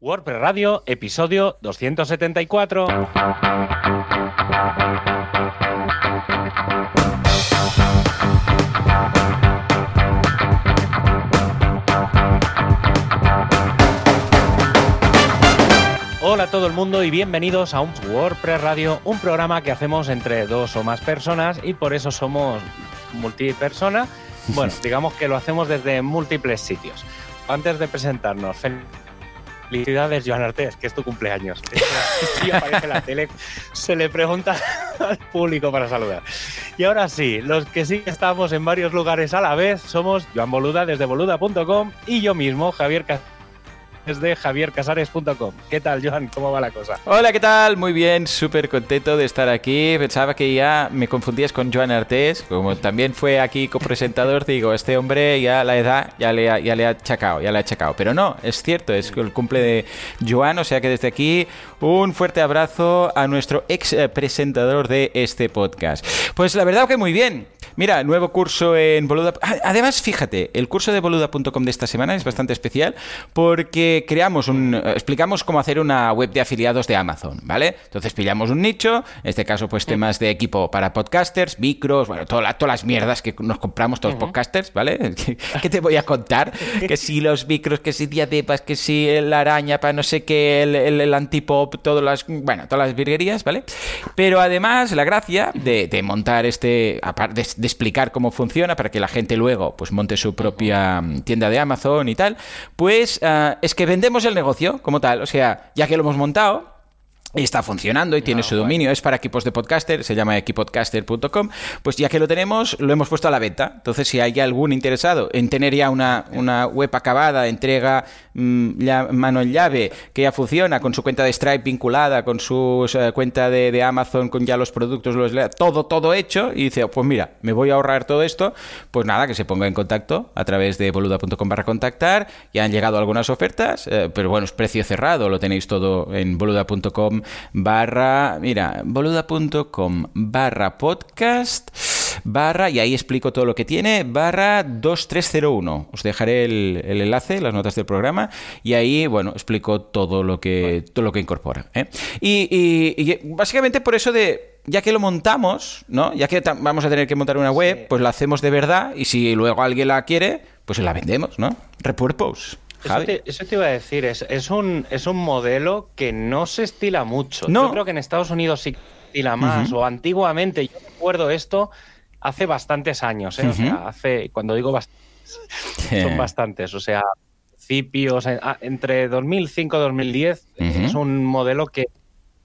WordPress Radio, episodio 274. Hola a todo el mundo y bienvenidos a un WordPress Radio, un programa que hacemos entre dos o más personas y por eso somos multipersona. Bueno, digamos que lo hacemos desde múltiples sitios. Antes de presentarnos, Felicidades, Joan Artés, que es tu cumpleaños. Y aparece en la tele, se le pregunta al público para saludar. Y ahora sí, los que sí estamos en varios lugares a la vez somos Joan Boluda desde boluda.com y yo mismo, Javier Castillo de javiercasares.com. ¿Qué tal, Joan? ¿Cómo va la cosa? Hola, ¿qué tal? Muy bien, súper contento de estar aquí. Pensaba que ya me confundías con Joan Artés, como también fue aquí copresentador, digo, este hombre ya la edad ya le ha, ya le ha achacado, ya le ha achacado. Pero no, es cierto, es el cumple de Joan, o sea que desde aquí un fuerte abrazo a nuestro ex presentador de este podcast. Pues la verdad que muy bien. Mira, nuevo curso en Boluda. Ah, además, fíjate, el curso de boluda.com de esta semana es bastante especial porque creamos un. explicamos cómo hacer una web de afiliados de Amazon, ¿vale? Entonces pillamos un nicho, en este caso, pues temas de equipo para podcasters, micros, bueno, todas las mierdas que nos compramos todos los podcasters, ¿vale? ¿Qué te voy a contar? que si los micros, que si diadepas, que si la araña para no sé qué, el, el, el antipop, todas las. Bueno, todas las virguerías, ¿vale? Pero además, la gracia de, de montar este. aparte de explicar cómo funciona para que la gente luego pues monte su propia tienda de Amazon y tal, pues uh, es que vendemos el negocio como tal. O sea, ya que lo hemos montado, y está funcionando y tiene no, su dominio, bueno. es para equipos de podcaster, se llama equipodcaster.com, pues ya que lo tenemos, lo hemos puesto a la venta. Entonces, si hay algún interesado en tener ya una, una web acabada, entrega mmm, ya, mano en llave, que ya funciona, con su cuenta de Stripe vinculada, con su uh, cuenta de, de, Amazon, con ya los productos, los, todo, todo hecho, y dice, pues mira, me voy a ahorrar todo esto, pues nada, que se ponga en contacto a través de boluda.com para contactar, ya han llegado algunas ofertas, eh, pero bueno, es precio cerrado, lo tenéis todo en boluda.com barra, mira, boluda.com barra podcast barra, y ahí explico todo lo que tiene, barra 2301. Os dejaré el, el enlace, las notas del programa, y ahí, bueno, explico todo lo que, todo lo que incorpora. ¿eh? Y, y, y básicamente por eso de ya que lo montamos, ¿no? Ya que vamos a tener que montar una web, pues la hacemos de verdad y si luego alguien la quiere, pues la vendemos, ¿no? Repurpose. Eso te, eso te, iba a decir, es, es, un, es un modelo que no se estila mucho. No. Yo creo que en Estados Unidos sí estila más, uh -huh. o antiguamente, yo recuerdo esto hace bastantes años, ¿eh? uh -huh. o sea, hace, cuando digo bastantes, son bastantes, o sea, principios, entre 2005 y 2010, uh -huh. es un modelo que,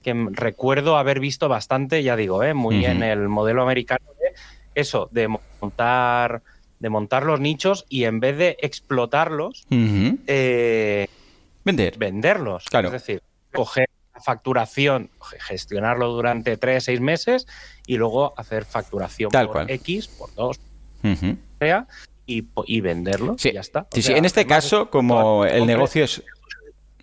que, recuerdo haber visto bastante, ya digo, ¿eh? muy en el modelo americano de eso, de montar de montar los nichos y en vez de explotarlos, uh -huh. eh, vender. venderlos. Claro. Es decir, coger la facturación, gestionarlo durante tres, seis meses y luego hacer facturación Tal por cual. X, por dos, uh -huh. sea, y, y, venderlo. Sí. Y ya está. Sí, sea, sí, en este caso, como el negocio es.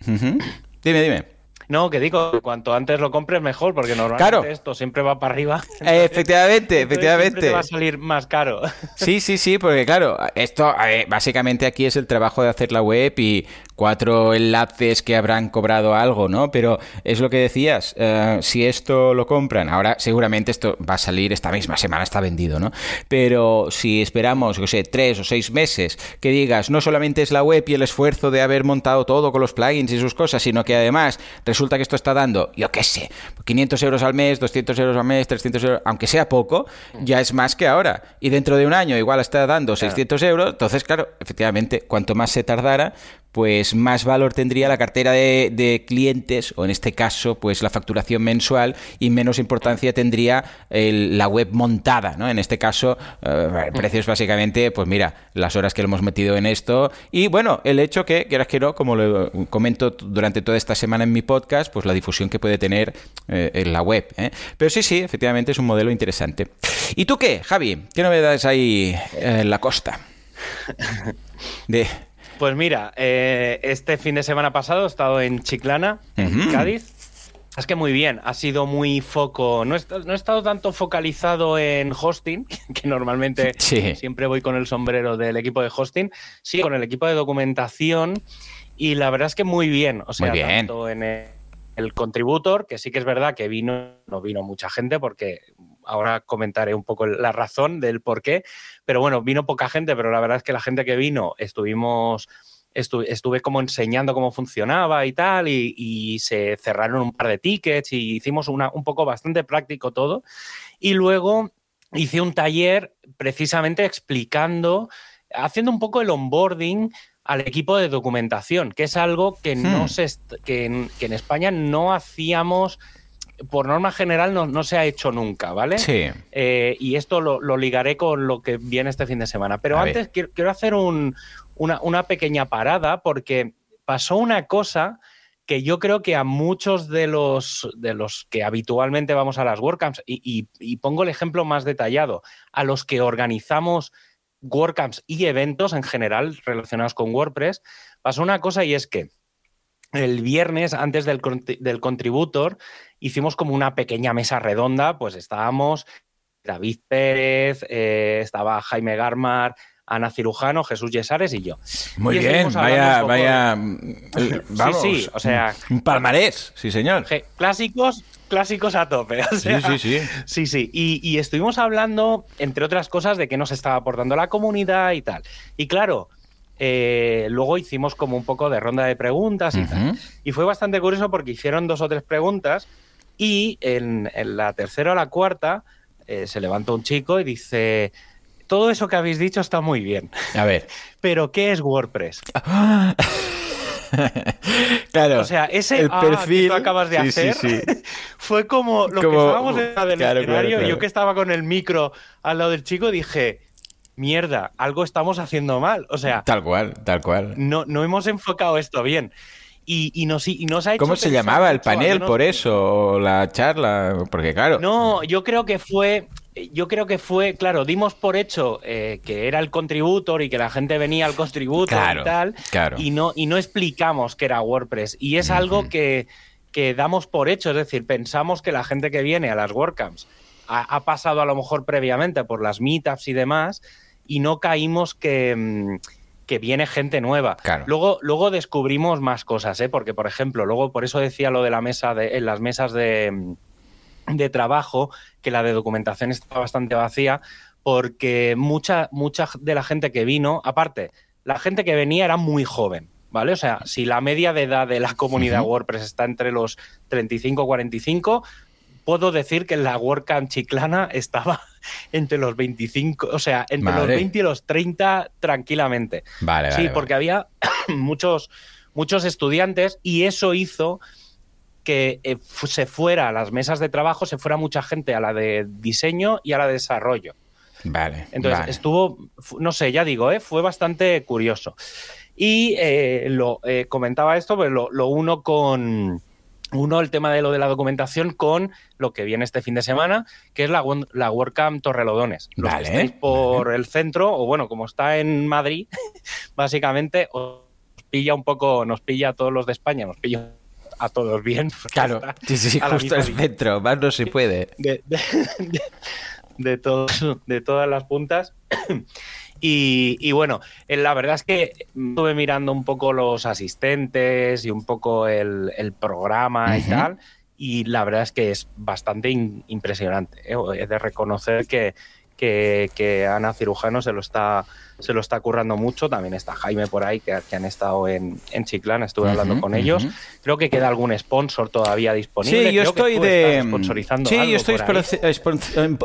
Uh -huh. Dime, dime. No, que digo, cuanto antes lo compres mejor, porque normalmente claro. esto siempre va para arriba. Entonces, efectivamente, efectivamente. Te va a salir más caro. Sí, sí, sí, porque claro, esto eh, básicamente aquí es el trabajo de hacer la web y cuatro enlaces que habrán cobrado algo, ¿no? Pero es lo que decías, uh, si esto lo compran, ahora seguramente esto va a salir esta misma semana, está vendido, ¿no? Pero si esperamos, yo sé, tres o seis meses, que digas, no solamente es la web y el esfuerzo de haber montado todo con los plugins y sus cosas, sino que además resulta que esto está dando, yo qué sé, 500 euros al mes, 200 euros al mes, 300 euros, aunque sea poco, ya es más que ahora. Y dentro de un año igual está dando 600 claro. euros, entonces, claro, efectivamente, cuanto más se tardara, pues más valor tendría la cartera de, de, clientes, o en este caso, pues la facturación mensual, y menos importancia tendría el, la web montada, ¿no? En este caso, eh, precios básicamente, pues mira, las horas que lo hemos metido en esto, y bueno, el hecho que, quieras que no, como lo comento durante toda esta semana en mi podcast, pues la difusión que puede tener eh, en la web. ¿eh? Pero sí, sí, efectivamente es un modelo interesante. ¿Y tú qué, Javi? ¿Qué novedades hay en la costa? De... Pues mira, eh, este fin de semana pasado he estado en Chiclana, en uh -huh. Cádiz. Es que muy bien, ha sido muy foco. No he, no he, estado tanto focalizado en hosting, que normalmente sí. siempre voy con el sombrero del equipo de hosting, sí, con el equipo de documentación. y la verdad es que muy bien. O sea, tanto en el, contributor, que sí que es verdad que vino, no vino mucha gente porque ahora comentaré un poco la razón del por qué, pero bueno, vino poca gente, pero la verdad es que la gente que vino estuvimos estuve, como enseñando cómo funcionaba y tal, y, se cerraron un par de tickets y hicimos una, un poco bastante práctico todo. Y luego hice un taller precisamente explicando, haciendo un poco el onboarding al equipo de documentación, que es algo que, no hmm. se, que, en, España no hacíamos por norma general no, se ha hecho nunca, ¿vale? Sí. Eh, y esto lo, ligaré con lo que viene este fin de semana. Pero antes quiero, hacer un, una, pequeña parada porque pasó una cosa que yo creo que a muchos de los, de los que habitualmente vamos a las WordCamps, y, y, pongo el ejemplo más detallado, a los que organizamos WordCamps y eventos en general relacionados con WordPress, pasó una cosa y es que el viernes, antes del, del contributor, hicimos como una pequeña mesa redonda, pues estábamos David Pérez, eh, estaba Jaime Garmar, Ana Cirujano, Jesús Yesares y yo. Muy bien, vaya, vaya. Vamos, sí, sí, o sea. Un palmarés, sí, señor. Clásicos, clásicos a tope. sí, sí, sí. Sí, sí. Y, estuvimos hablando, entre otras cosas, de qué nos estaba aportando la comunidad y tal. Y claro. Eh, luego hicimos como un poco de ronda de preguntas y tal. Y fue bastante curioso porque hicieron dos o tres preguntas y en, la tercera o la cuarta eh, se levantó un chico y dice, todo eso que habéis dicho está muy bien. A ver. Pero, ¿qué es WordPress? claro. O sea, ese el perfil que tú acabas de hacer fue como lo que estábamos en la del escenario. Yo que estaba con el micro al lado del chico dije, mierda, algo estamos haciendo mal. O sea, tal cual, tal cual. No, no hemos enfocado esto bien. Y, y, nos, y nos ha hecho ¿Cómo se llamaba el panel por eso? la charla? Porque claro. No, yo creo que fue yo creo que fue, claro, dimos por hecho eh, que era el contributor y que la gente venía al contributor y tal, y, no, y no explicamos que era WordPress. Y es algo que, damos por hecho, es decir, pensamos que la gente que viene a las WordCamps ha, pasado a lo mejor previamente por las meetups y demás, y no caímos que, mm, que viene gente nueva. Luego, luego descubrimos más cosas, ¿eh? porque, por ejemplo, luego por eso decía lo de la mesa de, en las mesas de mm, de trabajo, que la de documentación estaba bastante vacía, porque mucha, mucha de la gente que vino, aparte, la gente que venía era muy joven, ¿vale? O sea, si la media de edad de la comunidad WordPress está entre los 35 y 45, puedo decir que la WordCamp chiclana estaba entre los 25, o sea, entre los 20 y los 30 tranquilamente. Vale, sí, porque había muchos, muchos estudiantes y eso hizo que eh, se fuera a las mesas de trabajo, se fuera mucha gente a la de diseño y a la de desarrollo. Vale. Entonces estuvo, no sé, ya digo, ¿eh? fue bastante curioso. Y eh, lo comentaba esto, pues lo, uno con uno el tema de lo de la documentación con lo que viene este fin de semana, que es la, la WordCamp Torrelodones. Los vale, por el centro, o bueno, como está en Madrid, básicamente os pilla un poco, nos pilla a todos los de España, nos pilla a todos bien. Claro, sí, sí, justo el centro, más no se puede. De, de, todas las puntas. Y, bueno, eh, la verdad es que estuve mirando un poco los asistentes y un poco el, programa y tal. Y la verdad es que es bastante impresionante. ¿eh? He de reconocer que, que, que Ana Cirujano se lo está se lo está currando mucho. También está Jaime por ahí, que, han estado en, en Chiclana, estuve hablando con ellos. Creo que queda algún sponsor todavía disponible. Sí, yo estoy de. Sponsorizando sí, yo estoy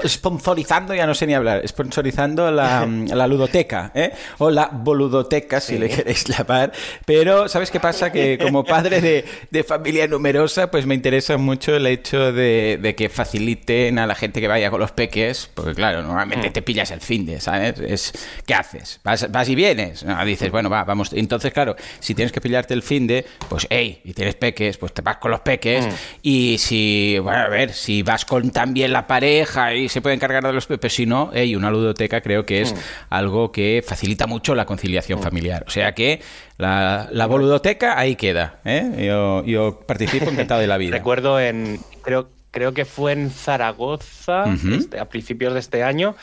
sponsorizando, ya no sé ni hablar, sponsorizando la, la ludoteca, ¿eh? o la boludoteca, si le queréis llamar. Pero, ¿sabes qué pasa? Que como padre de, de familia numerosa, pues me interesa mucho el hecho de, de, que faciliten a la gente que vaya con los peques, porque claro, normalmente mm. te pillas el fin de, ¿sabes? Es, ¿Qué haces? Vas, y vienes. dices, bueno, va, vamos. Entonces, claro, si tienes que pillarte el fin de, pues, hey, y tienes peques, pues te vas con los peques. Mm. Y si, bueno, a ver, si vas con también la pareja y se puede encargar de los peques, si no, hey, una ludoteca creo que es mm. algo que facilita mucho la conciliación mm. familiar. O sea que la, la boludoteca ahí queda. ¿eh? Yo, yo participo encantado de la vida. Recuerdo en, creo, creo que fue en Zaragoza, este, a principios de este año,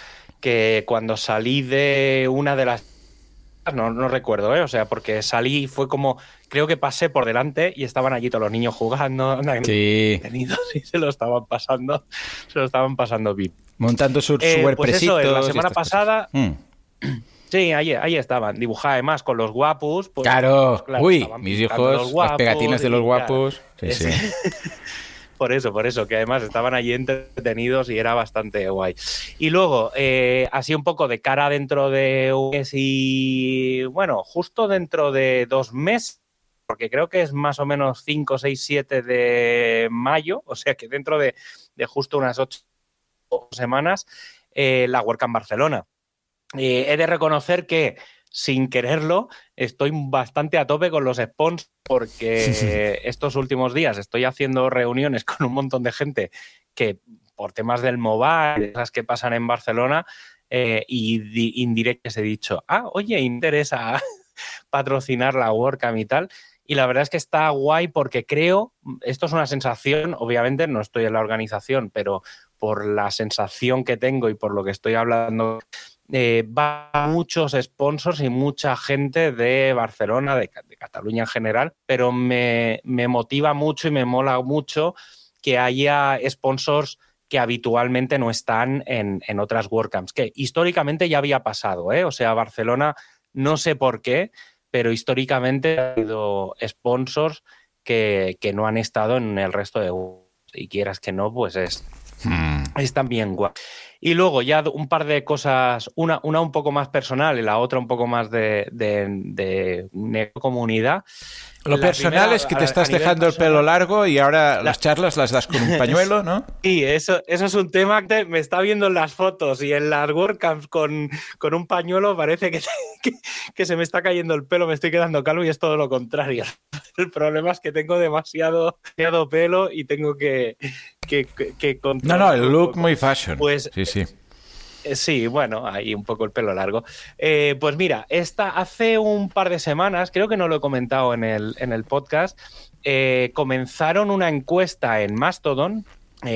que cuando salí de una de las no, no recuerdo, ¿eh? O sea, porque salí y fue como, creo que pasé por delante y estaban allí todos los niños jugando, sí. y se lo estaban pasando, se lo estaban pasando bien. Montando sus eh, pues la semana pasada... Hmm. Sí, ahí, ahí estaban, dibujada además con los guapos. Pues, claro. Pues uy, mis hijos, las pegatinas de los guapos. sí, sí. por eso, por eso, que además estaban allí entretenidos y era bastante guay. Y luego, eh, así un poco de cara dentro de un mes y, bueno, justo dentro de dos meses, porque creo que es más o menos 5, 6, 7 de mayo, o sea que dentro de, justo unas 8 semanas, eh, la WordCamp Barcelona. Eh, he de reconocer que sin quererlo, estoy bastante a tope con los sponsors porque estos últimos días estoy haciendo reuniones con un montón de gente que por temas del mobile, esas que pasan en Barcelona, eh, y indirectas he dicho, ah, oye, interesa patrocinar la WordCamp y tal. Y la verdad es que está guay porque creo, esto es una sensación, obviamente no estoy en la organización, pero por la sensación que tengo y por lo que estoy hablando eh, va muchos sponsors y mucha gente de Barcelona, de, Cataluña en general, pero me, motiva mucho y me mola mucho que haya sponsors que habitualmente no están en, otras WordCamps, que históricamente ya había pasado, ¿eh? o sea, Barcelona, no sé por qué, pero históricamente ha habido sponsors que, no han estado en el resto de y quieras que no, pues es, hmm. Es también guay. Y luego ya un par de cosas, una, una un poco más personal y la otra un poco más de, de, de comunidad. Lo personal es que te estás dejando el pelo largo y ahora las charlas las das con un pañuelo, ¿no? Sí, eso, eso es un tema que me está viendo en las fotos y en las WordCamps con, con un pañuelo parece que, que, se me está cayendo el pelo, me estoy quedando calvo y es todo lo contrario. El problema es que tengo demasiado, demasiado pelo y tengo que, que, que No, no, el look muy fashion. Pues, sí, sí. Eh, sí, bueno, ahí un poco el pelo largo. Eh, pues mira, esta hace un par de semanas, creo que no lo he comentado en el, en el podcast, eh, comenzaron una encuesta en Mastodon.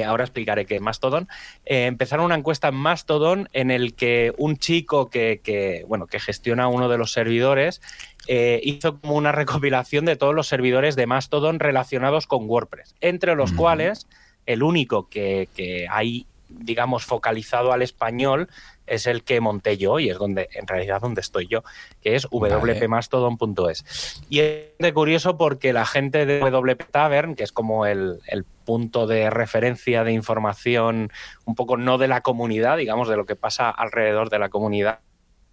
ahora explicaré qué Mastodon. empezaron una encuesta en Mastodon en el que un chico que, bueno, que gestiona uno de los servidores hizo como una recopilación de todos los servidores de Mastodon relacionados con WordPress, entre los cuales el único que, que hay digamos, focalizado al español es el que monté yo y es donde, en realidad, donde estoy yo, que es wpmastodon.es. Y es de curioso porque la gente de WP Tavern, que es como el, punto de referencia de información, un poco no de la comunidad, digamos, de lo que pasa alrededor de la comunidad,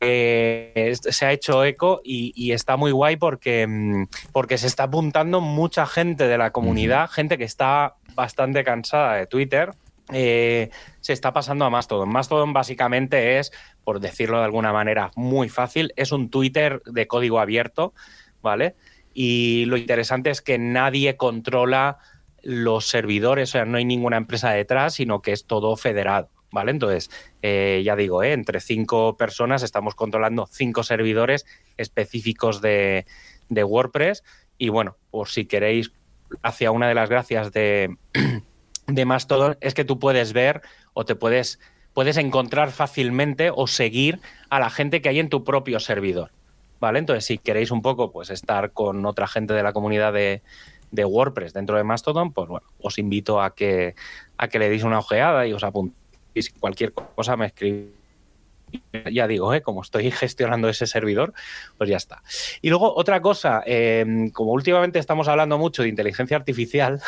eh, se ha hecho eco y, está muy guay porque, mm, porque se está apuntando mucha gente de la comunidad, gente que está bastante cansada de Twitter eh, se está pasando a Mastodon. Mastodon básicamente es, por decirlo de alguna manera muy fácil, es un Twitter de código abierto, ¿vale? Y lo interesante es que nadie controla los servidores, o sea, no hay ninguna empresa detrás, sino que es todo federado, ¿vale? Entonces, eh, ya digo, ¿eh? entre cinco personas estamos controlando cinco servidores específicos de, de WordPress y bueno, por si queréis, hacia una de las gracias de de Mastodon es que tú puedes ver o te puedes, puedes encontrar fácilmente o seguir a la gente que hay en tu propio servidor. ¿Vale? Entonces, si queréis un poco pues estar con otra gente de la comunidad de, de WordPress dentro de Mastodon, pues bueno, os invito a que, a que le deis una ojeada y os apuntéis cualquier cosa, me escribís ya digo, ¿eh? como estoy gestionando ese servidor, pues ya está. Y luego otra cosa, em, como últimamente estamos hablando mucho de inteligencia artificial,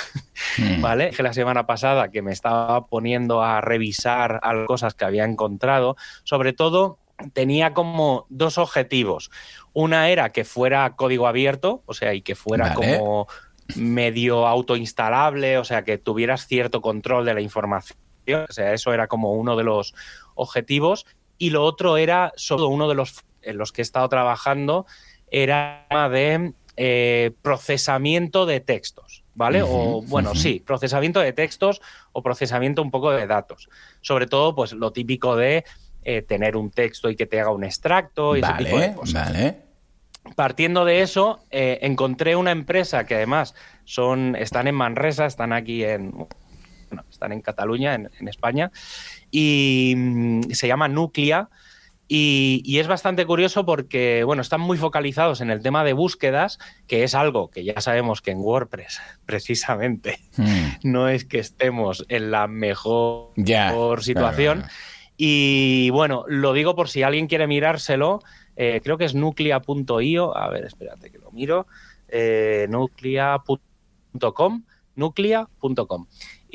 hmm. ¿vale? Que la semana pasada que me estaba poniendo a revisar cosas que había encontrado, sobre todo tenía como dos objetivos. Una era que fuera código abierto, o sea, y que fuera como medio autoinstalable, o sea, que tuvieras cierto control de la información. O sea, eso era como uno de los objetivos y lo otro era, solo uno de los en los que he estado trabajando, era de eh, procesamiento de textos, ¿vale? o bueno, sí, procesamiento de textos o procesamiento un poco de datos. Sobre todo, pues lo típico de eh, tener un texto y que te haga un extracto y ese tipo de cosas. Vale. Partiendo de eso, eh, encontré una empresa que además son, están en Manresa, están aquí en, bueno, están en Cataluña, en, en España, y mm, se llama Nuclia Y, es bastante curioso porque, bueno, están muy focalizados en el tema de búsquedas, que es algo que ya sabemos que en WordPress, precisamente, hmm. no es que estemos en la mejor situación. Y bueno, lo digo por si alguien quiere mirárselo, eh, creo que es nuclea.io, a ver, espérate que lo miro, eh, nuclea.com, nuclea.com.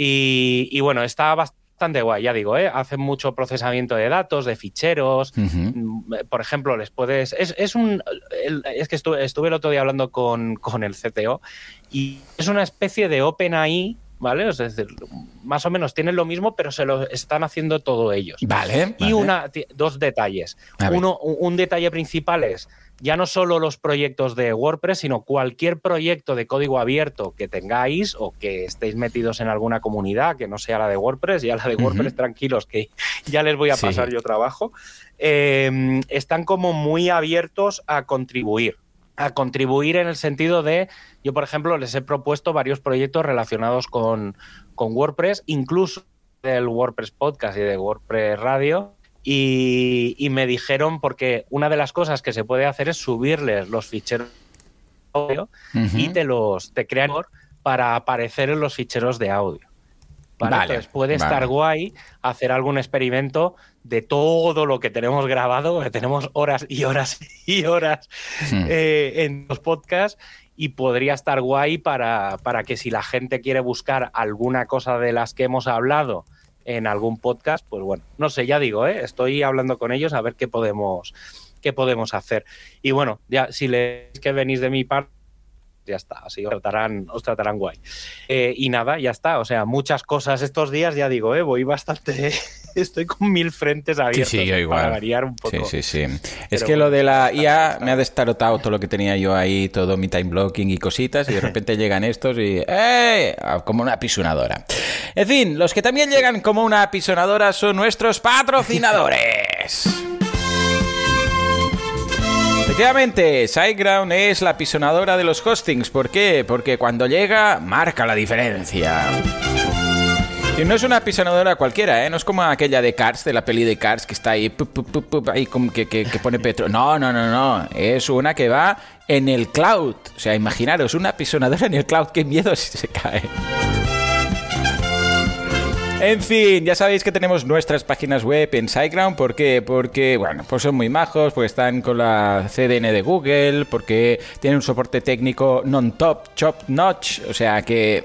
Y, y bueno, está bastante guay, ya digo, ¿eh? hacen mucho procesamiento de datos, de ficheros. Mm, por ejemplo, les puedes. Es, un. es que estuve, estuve, el otro día hablando con, con, el CTO y es una especie de OpenAI. ¿Vale? Es decir, más o menos tienen lo mismo, pero se lo están haciendo todo ellos. Vale. Y Una, dos detalles. Uno, un detalle principal es ya no solo los proyectos de WordPress, sino cualquier proyecto de código abierto que tengáis o que estéis metidos en alguna comunidad que no sea la de WordPress, ya la de WordPress, tranquilos, que ya les voy a pasar yo trabajo, em, están como muy abiertos a contribuir. A contribuir en el sentido de, yo por ejemplo les he propuesto varios proyectos relacionados con, con WordPress, incluso del WordPress Podcast y de WordPress Radio, y, me dijeron, porque una de las cosas que se puede hacer es subirles los ficheros de audio y te los te crean para aparecer en los ficheros de audio. Entonces puede estar guay hacer algún experimento de todo lo que tenemos grabado, que tenemos horas y horas y horas eh, en los podcasts y podría estar guay para, para que si la gente quiere buscar alguna cosa de las que hemos hablado en algún podcast, pues bueno, no sé, ya digo, ¿eh? estoy hablando con ellos a ver qué podemos, qué podemos hacer. Y bueno, ya si les que venís de mi parte, ya está, así os tratarán, os tratarán guay. Eh, y nada, ya está, o sea, muchas cosas estos días, ya digo, ¿eh? voy bastante estoy con mil frentes abiertos sí, sí, para variar un poco. Sí, sí, sí. es que lo de la IA me ha destarotado todo lo que tenía yo ahí, todo mi time blocking y cositas, y de repente llegan estos y ¡eh! como una pisonadora. En fin, los que también llegan como una pisonadora son nuestros patrocinadores. Efectivamente, SiteGround es la pisonadora de los hostings. ¿Por qué? Porque cuando llega, marca la diferencia. Y no es una pisonadora cualquiera, ¿eh? No es como aquella de Cars, de la peli de Cars, que está ahí, ahí como que, que, pone petro. No, no, no, no. Es una que va en el cloud. O sea, imaginaros, una pisonadora en el cloud. Qué miedo si se cae. En fin, ya sabéis que tenemos nuestras páginas web en SiteGround. ¿Por qué? Porque, bueno, pues son muy majos, porque están con la CDN de Google, porque tienen un soporte técnico non-top, chop notch. O sea que...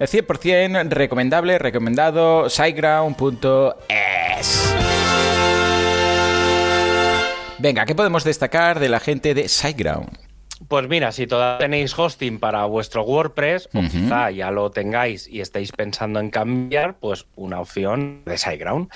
Eh, 100% recomendable, recomendado, siteground.es. Venga, ¿qué podemos destacar de la gente de SiteGround? Pues mira, si todavía tenéis hosting para vuestro WordPress, o quizá ya lo tengáis y estáis pensando en cambiar, pues una opción de SiteGround.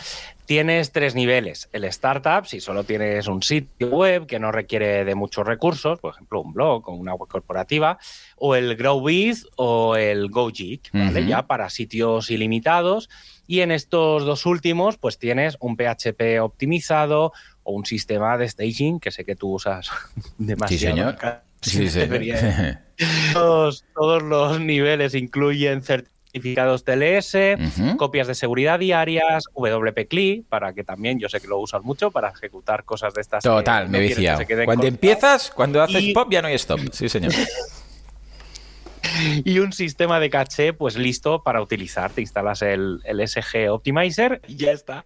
Tienes tres niveles. El startup, si solo tienes un sitio web que no requiere de muchos recursos, por ejemplo, un blog o una web corporativa, o el Grow With o el GoGeek, ¿vale? Ya para sitios ilimitados. Y en estos dos últimos, pues tienes un PHP optimizado o un sistema de staging, que sé que tú usas demasiado. Sí, señor. Sí, sí. Todos, todos los niveles incluyen certificados TLS, copias de seguridad diarias, WP para que también yo sé que lo usas mucho para ejecutar cosas de estas. Total, me vicia. Cuando empiezas, cuando haces pop ya no hay stop. Sí, señor. y un sistema de caché pues listo para utilizar. Te instalas el, el, SG Optimizer y ya está.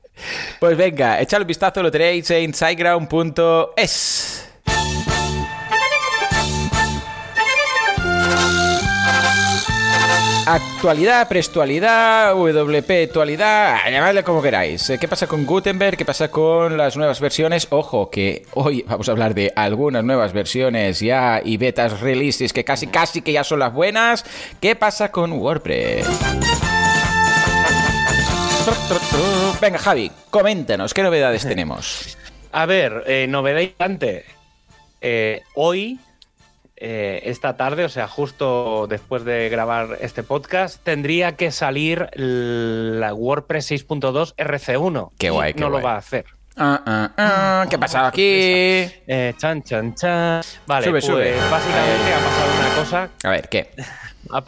Pues venga, echad un vistazo, lo tenéis en siteground.es. Actualidad, prestualidad, WP actualidad, llamadle como queráis. Eh, ¿Qué pasa con Gutenberg? ¿Qué pasa con las nuevas versiones? Ojo, que hoy vamos a hablar de algunas nuevas versiones ya y betas releases que casi casi que ya son las buenas. ¿Qué pasa con WordPress? Venga, Javi, coméntanos, ¿qué novedades tenemos? A ver, eh, novedad importante. Eh, hoy eh, esta tarde, o sea, justo después de grabar este podcast, tendría que salir la WordPress 6.2 RC1. Qué guay, No lo va a hacer. Ah, ah, ah, ¿Qué ha pasado aquí? Eh, chan, chan, chan. Vale, pues básicamente ha pasado una cosa. A ver, ¿qué? ha,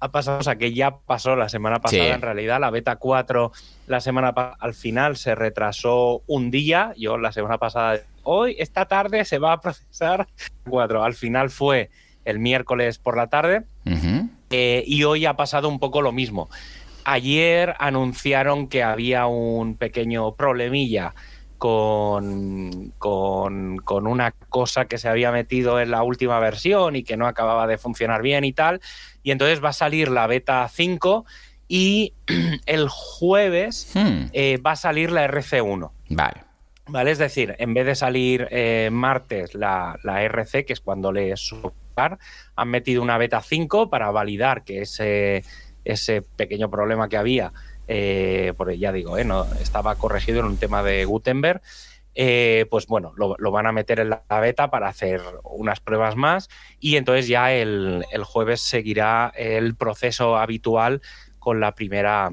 ha pasado, o sea, que ya pasó la semana pasada en realidad, la beta 4 la semana al final se retrasó un día, yo la semana pasada, hoy, esta tarde se va a procesar 4, al final fue el miércoles por la tarde eh, y hoy ha pasado un poco lo mismo. Ayer anunciaron que había un pequeño problemilla con, con, una cosa que se había metido en la última versión y que no acababa de funcionar bien y tal. Y entonces va a salir la beta 5 y el jueves hmm. eh, va a salir la RC1. Vale. Vale, es decir, en vez de salir eh, martes la, la, RC, que es cuando le subar, han metido una beta 5 para validar que ese, ese pequeño problema que había eh, porque ya digo, eh, no, estaba corregido en un tema de Gutenberg. Pues bueno, lo, van a meter en la beta para hacer unas pruebas más y entonces ya el, jueves seguirá el proceso habitual con la primera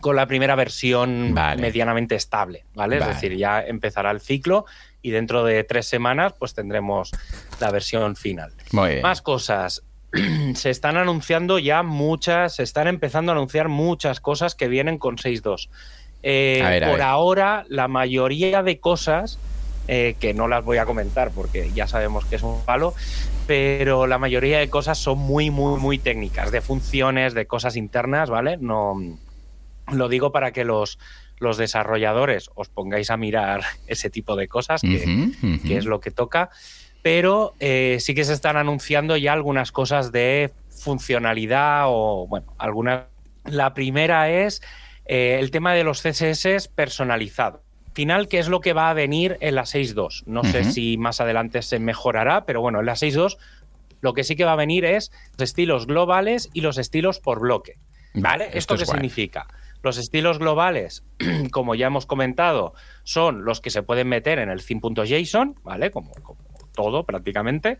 con la primera versión medianamente estable, ¿vale? Es decir, ya empezará el ciclo y dentro de tres semanas pues tendremos la versión final. Más cosas. se están anunciando ya muchas, se están empezando a anunciar muchas cosas que vienen con 6.2. Eh, por ahora, la mayoría de cosas, eh, que no las voy a comentar porque ya sabemos que es un palo, pero la mayoría de cosas son muy, muy, muy técnicas, de funciones, de cosas internas, ¿vale? No lo digo para que los, los desarrolladores os pongáis a mirar ese tipo de cosas, que, que es lo que toca pero eh, sí que se están anunciando ya algunas cosas de funcionalidad o, bueno, alguna. La primera es eh, el tema de los CSS personalizados. Final, ¿qué es lo que va a venir en la 6.2? No sé si más adelante se mejorará, pero bueno, en la 6.2 lo que sí que va a venir es los estilos globales y los estilos por bloque. ¿Vale? ¿Esto, qué significa? Los estilos globales, como ya hemos comentado, son los que se pueden meter en el theme.json, ¿vale? como, todo prácticamente,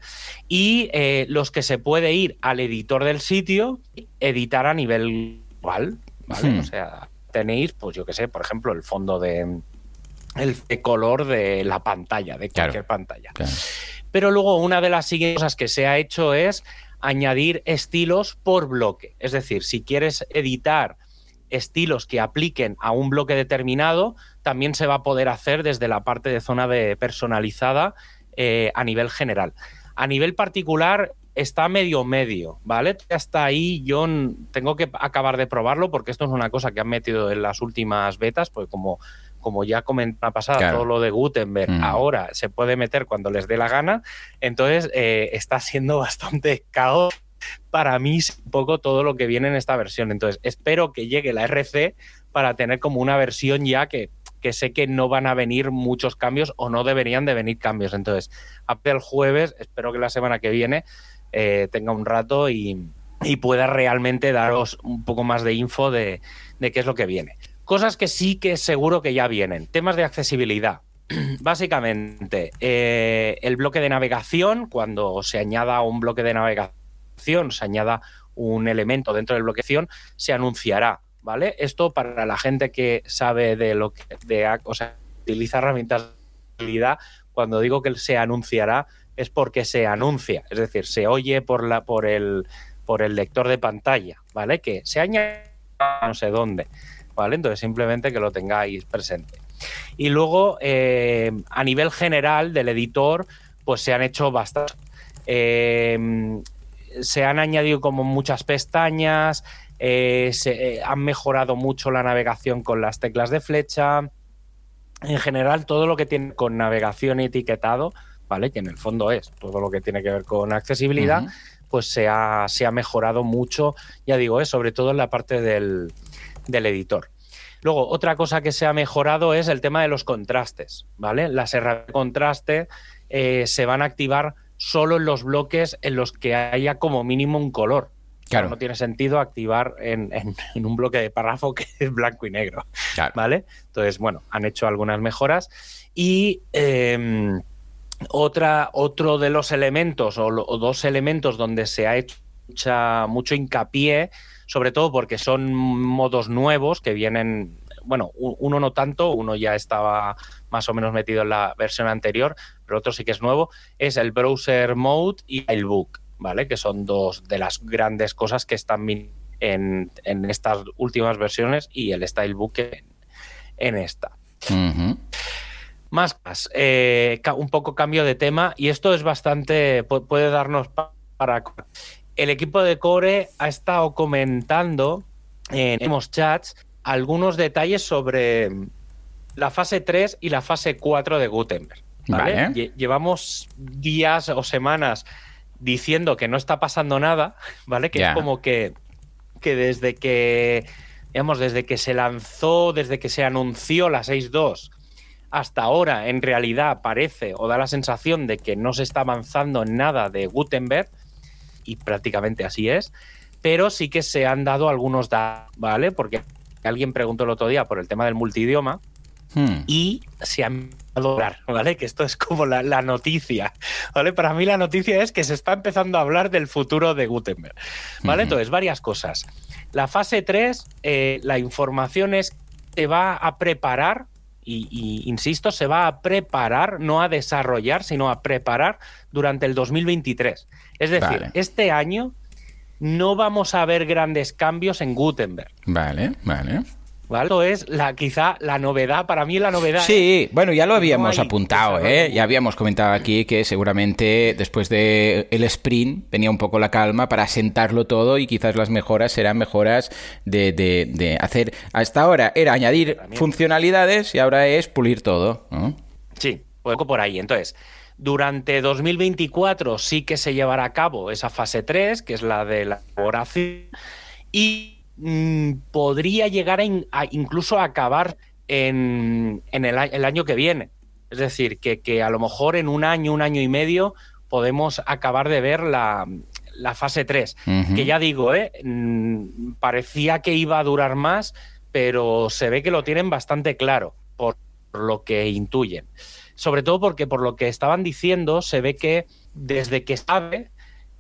y eh, los que se puede ir al editor del sitio, editar a nivel igual, ¿vale? Hmm. O sea, tenéis, pues yo qué sé, por ejemplo, el fondo de el color de la pantalla, de cualquier pantalla. Pero luego una de las siguientes cosas que se ha hecho es añadir estilos por bloque. Es decir, si quieres editar estilos que apliquen a un bloque determinado, también se va a poder hacer desde la parte de zona de personalizada eh, a nivel general. A nivel particular está medio medio, ¿vale? Hasta ahí yo tengo que acabar de probarlo porque esto es una cosa que han metido en las últimas betas, pues como, como ya comentaba pasada, todo lo de Gutenberg mm. ahora se puede meter cuando les dé la gana, entonces eh, está siendo bastante caos para mí un poco todo lo que viene en esta versión. Entonces espero que llegue la RC para tener como una versión ya que que sé que no van a venir muchos cambios o no deberían de venir cambios. Entonces, hasta el jueves, espero que la semana que viene eh, tenga un rato y, pueda realmente daros un poco más de info de, qué es lo que viene. Cosas que sí que seguro que ya vienen. Temas de accesibilidad. Básicamente, eh, el bloque de navegación, cuando se añada un bloque de navegación, se añada un elemento dentro del bloque navegación, se anunciará ¿vale? Esto para la gente que sabe de lo que, de, o sea, utiliza herramientas de cuando digo que se anunciará es porque se anuncia, es decir, se oye por, la, por, el, por el lector de pantalla, ¿vale? Que se añade no sé dónde, ¿vale? Entonces simplemente que lo tengáis presente. Y luego, eh, a nivel general del editor, pues se han hecho bastante. Eh, se han añadido como muchas pestañas, eh, se, eh, han mejorado mucho la navegación con las teclas de flecha. En general, todo lo que tiene con navegación y etiquetado, ¿vale? Que en el fondo es todo lo que tiene que ver con accesibilidad, pues se ha, se ha, mejorado mucho, ya digo, ¿eh? sobre todo en la parte del, editor. Luego, otra cosa que se ha mejorado es el tema de los contrastes, ¿vale? Las herramientas de contraste se van a activar solo en los bloques en los que haya como mínimo un color. Claro. No tiene sentido activar en, un bloque de párrafo que es blanco y negro. ¿Vale? Entonces, bueno, han hecho algunas mejoras. Y em, otra, otro de los elementos, o, dos elementos donde se ha hecho mucho hincapié, sobre todo porque son modos nuevos que vienen. Bueno, uno no tanto, uno ya estaba más o menos metido en la versión anterior, pero otro sí que es nuevo, es el browser mode y el book. ¿vale? Que son dos de las grandes cosas que están en, en estas últimas versiones y el Stylebook en, en esta. Más, más eh, un poco cambio de tema y esto es bastante, puede darnos para... El equipo de Core ha estado comentando en los chats algunos detalles sobre la fase 3 y la fase 4 de Gutenberg. Llevamos días o semanas diciendo que no está pasando nada, ¿vale? Que es como que, que desde que, digamos, desde que se lanzó, desde que se anunció la 6.2 hasta ahora, en realidad parece o da la sensación de que no se está avanzando en nada de Gutenberg, y prácticamente así es, pero sí que se han dado algunos datos, ¿vale? Porque alguien preguntó el otro día por el tema del multidioma, Hmm. Y se han a hablar, ¿vale? Que esto es como la, noticia, ¿vale? Para mí la noticia es que se está empezando a hablar del futuro de Gutenberg, ¿vale? Entonces, varias cosas. La fase 3, eh, la información es que va a preparar, y, insisto, se va a preparar, no a desarrollar, sino a preparar durante el 2023. Es decir, este año no vamos a ver grandes cambios en Gutenberg. Vale, vale. Esto es la, quizá la novedad, para mí la novedad. Sí, bueno, ya lo habíamos apuntado, ¿eh? Ya habíamos comentado aquí que seguramente después del el sprint venía un poco la calma para sentarlo todo y quizás las mejoras serán mejoras de, de, hacer. Hasta ahora era añadir funcionalidades y ahora es pulir todo. Sí, poco por ahí. Entonces. Durante 2024 sí que se llevará a cabo esa fase 3, que es la de la elaboración, y Mm, podría llegar a, incluso a acabar en, el, año que viene. Es decir, que, a lo mejor en un año, un año y medio podemos acabar de ver la, fase 3. Que ya digo, ¿eh? Mm, parecía que iba a durar más, pero se ve que lo tienen bastante claro por lo que intuyen. Sobre todo porque por lo que estaban diciendo, se ve que desde que sabe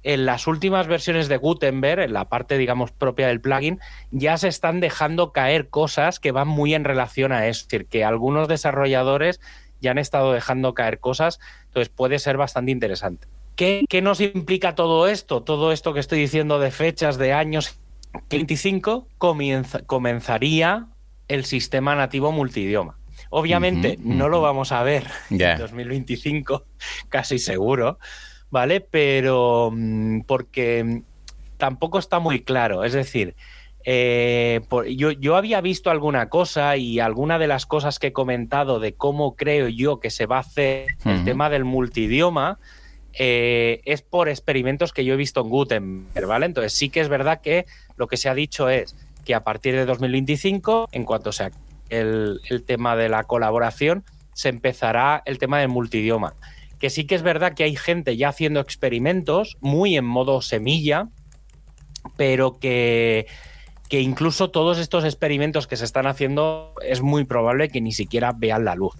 en las últimas versiones de Gutenberg, en la parte, digamos, propia del plugin, ya se están dejando caer cosas que van muy en relación a eso. Es decir, que algunos desarrolladores ya han estado dejando caer cosas, entonces puede ser bastante interesante. ¿Qué, nos implica todo esto? Todo esto que estoy diciendo de fechas, de años. 25 comenzaría el sistema nativo multidioma. Obviamente no lo vamos a ver en 2025, casi seguro, ¿vale? Pero mm, porque tampoco está muy claro. Es decir, eh, yo, había visto alguna cosa y alguna de las cosas que he comentado de cómo creo yo que se va a hacer el tema del multidioma eh, es por experimentos que yo he visto en Gutenberg, ¿vale? Entonces sí que es verdad que lo que se ha dicho es que a partir de 2025, en cuanto sea el, tema de la colaboración, se empezará el tema del multidioma que sí que es verdad que hay gente ya haciendo experimentos muy en modo semilla, pero que, que incluso todos estos experimentos que se están haciendo es muy probable que ni siquiera vean la luz,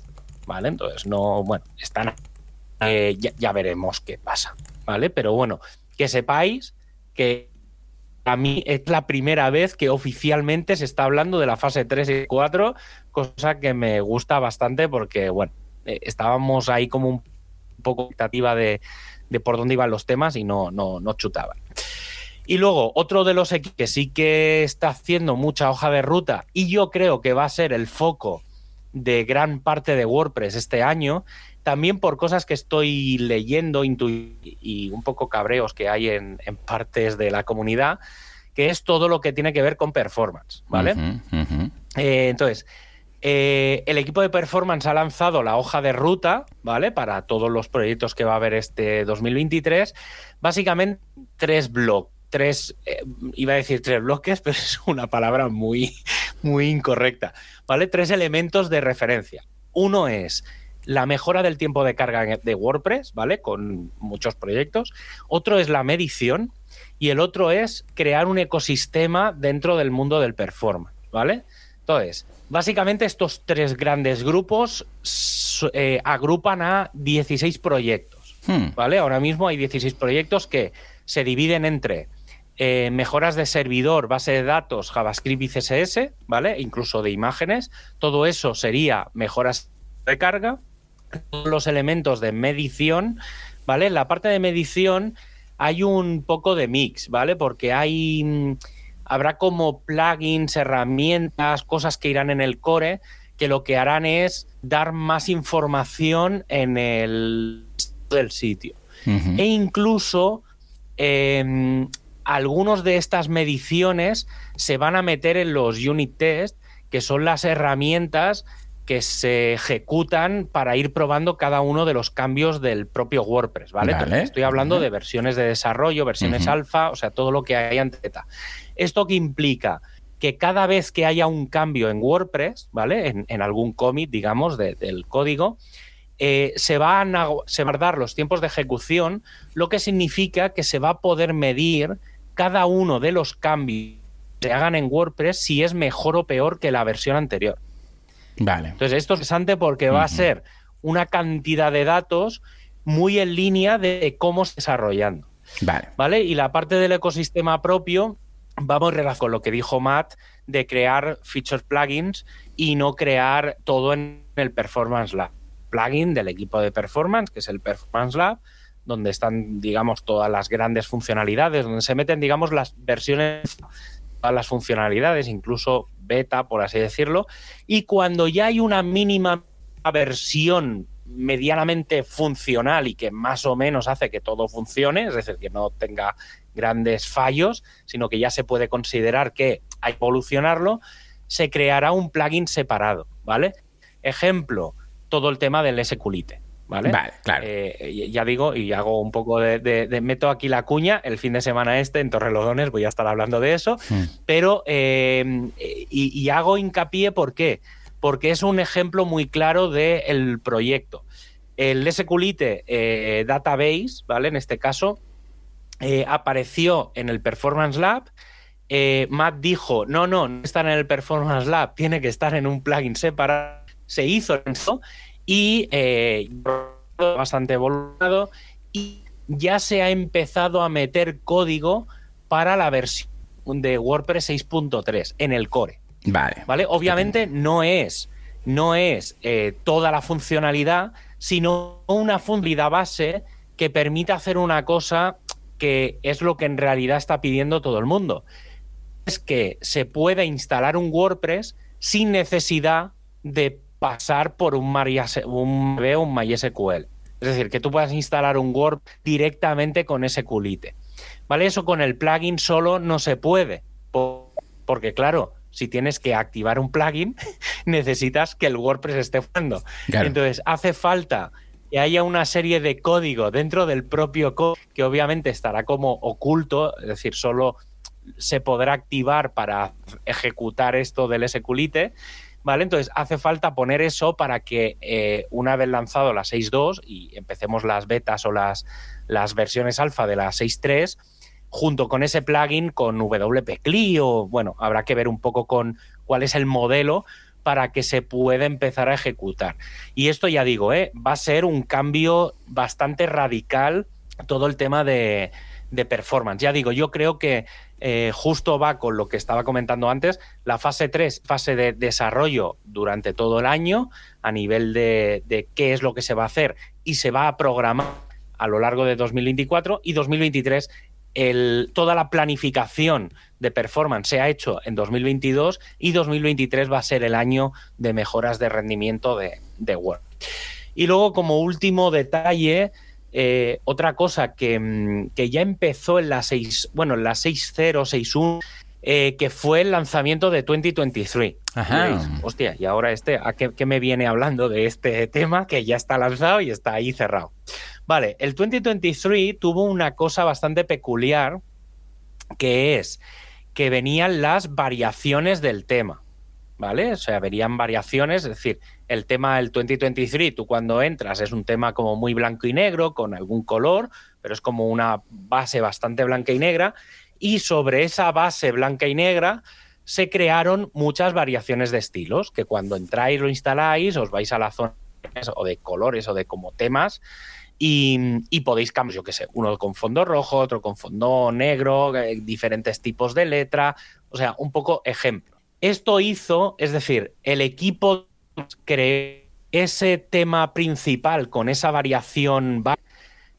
¿vale? Entonces, no, bueno, están... Eh, ya, veremos qué pasa, ¿vale? Pero bueno, que sepáis que a mí es la primera vez que oficialmente se está hablando de la fase 3 y 4, cosa que me gusta bastante porque, bueno, eh, estábamos ahí como un poco expectativa de, por dónde iban los temas y no, no, no chutaban. Y luego, otro de los equipos que sí que está haciendo mucha hoja de ruta y yo creo que va a ser el foco de gran parte de WordPress este año, también por cosas que estoy leyendo y un poco cabreos que hay en, partes de la comunidad, que es todo lo que tiene que ver con performance, ¿vale? Eh, entonces, eh, el equipo de performance ha lanzado la hoja de ruta, ¿vale? Para todos los proyectos que va a haber este 2023. Básicamente tres bloques. Tres, eh, iba a decir tres bloques, pero es una palabra muy, muy incorrecta. ¿Vale? Tres elementos de referencia. Uno es la mejora del tiempo de carga de WordPress, ¿vale? Con muchos proyectos. Otro es la medición. Y el otro es crear un ecosistema dentro del mundo del performance, ¿vale? Entonces, Básicamente estos tres grandes grupos eh, agrupan a 16 proyectos. Hmm. ¿vale? Ahora mismo hay 16 proyectos que se dividen entre eh, mejoras de servidor, base de datos, JavaScript y CSS, ¿vale? Incluso de imágenes. Todo eso sería mejoras de carga. Los elementos de medición, ¿vale? La parte de medición hay un poco de mix, ¿vale? Porque hay mm, habrá como plugins, herramientas, cosas que irán en el core que lo que harán es dar más información en el del sitio. E incluso em, algunos de estas mediciones se van a meter en los unit test, que son las herramientas que se ejecutan para ir probando cada uno de los cambios del propio WordPress, ¿vale? Estoy hablando de versiones de desarrollo, versiones alfa, o sea, todo lo que hay en teta. ¿Esto qué implica? Que cada vez que haya un cambio en WordPress, ¿vale? En, algún commit, digamos, del código, eh, se, van a, se van a dar los tiempos de ejecución, lo que significa que se va a poder medir cada uno de los cambios que se hagan en WordPress si es mejor o peor que la versión anterior. Vale. Entonces, esto es interesante porque va a ser una cantidad de datos muy en línea de cómo se desarrollando. Vale. ¿Vale? Y la parte del ecosistema propio vamos con lo que dijo Matt de crear features plugins y no crear todo en el Performance Lab. Plugin del equipo de Performance, que es el Performance Lab, donde están, digamos, todas las grandes funcionalidades, donde se meten, digamos, las versiones, todas las funcionalidades, incluso beta, por así decirlo, y cuando ya hay una mínima versión medianamente funcional y que más o menos hace que todo funcione, es decir, que no tenga grandes fallos, sino que ya se puede considerar que hay evolucionarlo, se creará un plugin separado, ¿vale? Ejemplo, todo el tema del SQLite. ¿Vale? Vale, claro. Eh, ya digo, y hago un poco de, Meto aquí la cuña. El fin de semana este en Torrelodones voy a estar hablando de eso. Hmm. Pero. Eh, y, hago hincapié, ¿por qué? Porque es un ejemplo muy claro del proyecto. El SQLite eh, Database, ¿vale? En este caso, apareció en el Performance Lab. Matt dijo: No, no, no está en el Performance Lab, tiene que estar en un plugin separado. Se hizo eso y eh, bastante evolucionado y ya se ha empezado a meter código para la versión de WordPress 6.3 en el core. Vale. ¿Vale? Obviamente no es, no es eh, toda la funcionalidad, sino una funcionalidad base que permite hacer una cosa que es lo que en realidad está pidiendo todo el mundo. Es que se pueda instalar un WordPress sin necesidad de pasar por un, un, un MySQL. Es decir, que tú puedas instalar un Word directamente con SQLite. ¿Vale? Eso con el plugin solo no se puede. Porque, claro, si tienes que activar un plugin, necesitas que el WordPress esté funcionando. Entonces, hace falta que haya una serie de código dentro del propio código que obviamente estará como oculto, es decir, solo se podrá activar para ejecutar esto del SQLite ¿vale? Entonces hace falta poner eso para que eh, una vez lanzado la 6.2 y empecemos las betas o las, las versiones alfa de la 6.3, junto con ese plugin con WP o bueno, habrá que ver un poco con cuál es el modelo para que se pueda empezar a ejecutar. Y esto ya digo, ¿eh? va a ser un cambio bastante radical todo el tema de, de performance. Ya digo, yo creo que eh, justo va con lo que estaba comentando antes, la fase 3, fase de desarrollo durante todo el año, a nivel de, qué es lo que se va a hacer y se va a programar a lo largo de 2024 y 2023 el, toda la planificación de performance se ha hecho en 2022 y 2023 va a ser el año de mejoras de rendimiento de, de Word. Y luego, como último detalle, eh, otra cosa mm, que, ya empezó en la 6, bueno, en la 6.0, 6.1, eh, que fue el lanzamiento de 2023. Ajá. hostia, y ahora este, ¿a qué, me viene hablando de este tema que ya está lanzado y está ahí cerrado? Vale, el 2023 tuvo una cosa bastante peculiar, que es que venían las variaciones del tema. ¿Vale? O sea, venían variaciones, es decir, el tema del 2023, tú cuando entras es un tema como muy blanco y negro, con algún color, pero es como una base bastante blanca y negra, y sobre esa base blanca y negra se crearon muchas variaciones de estilos, que cuando entráis lo instaláis, os vais a la zona o de colores o de como temas, y, podéis cambiar, yo qué sé, uno con fondo rojo, otro con fondo negro, eh, diferentes tipos de letra, o sea, un poco ejemplo. Esto hizo, es decir, el equipo creé ese tema principal con esa variación,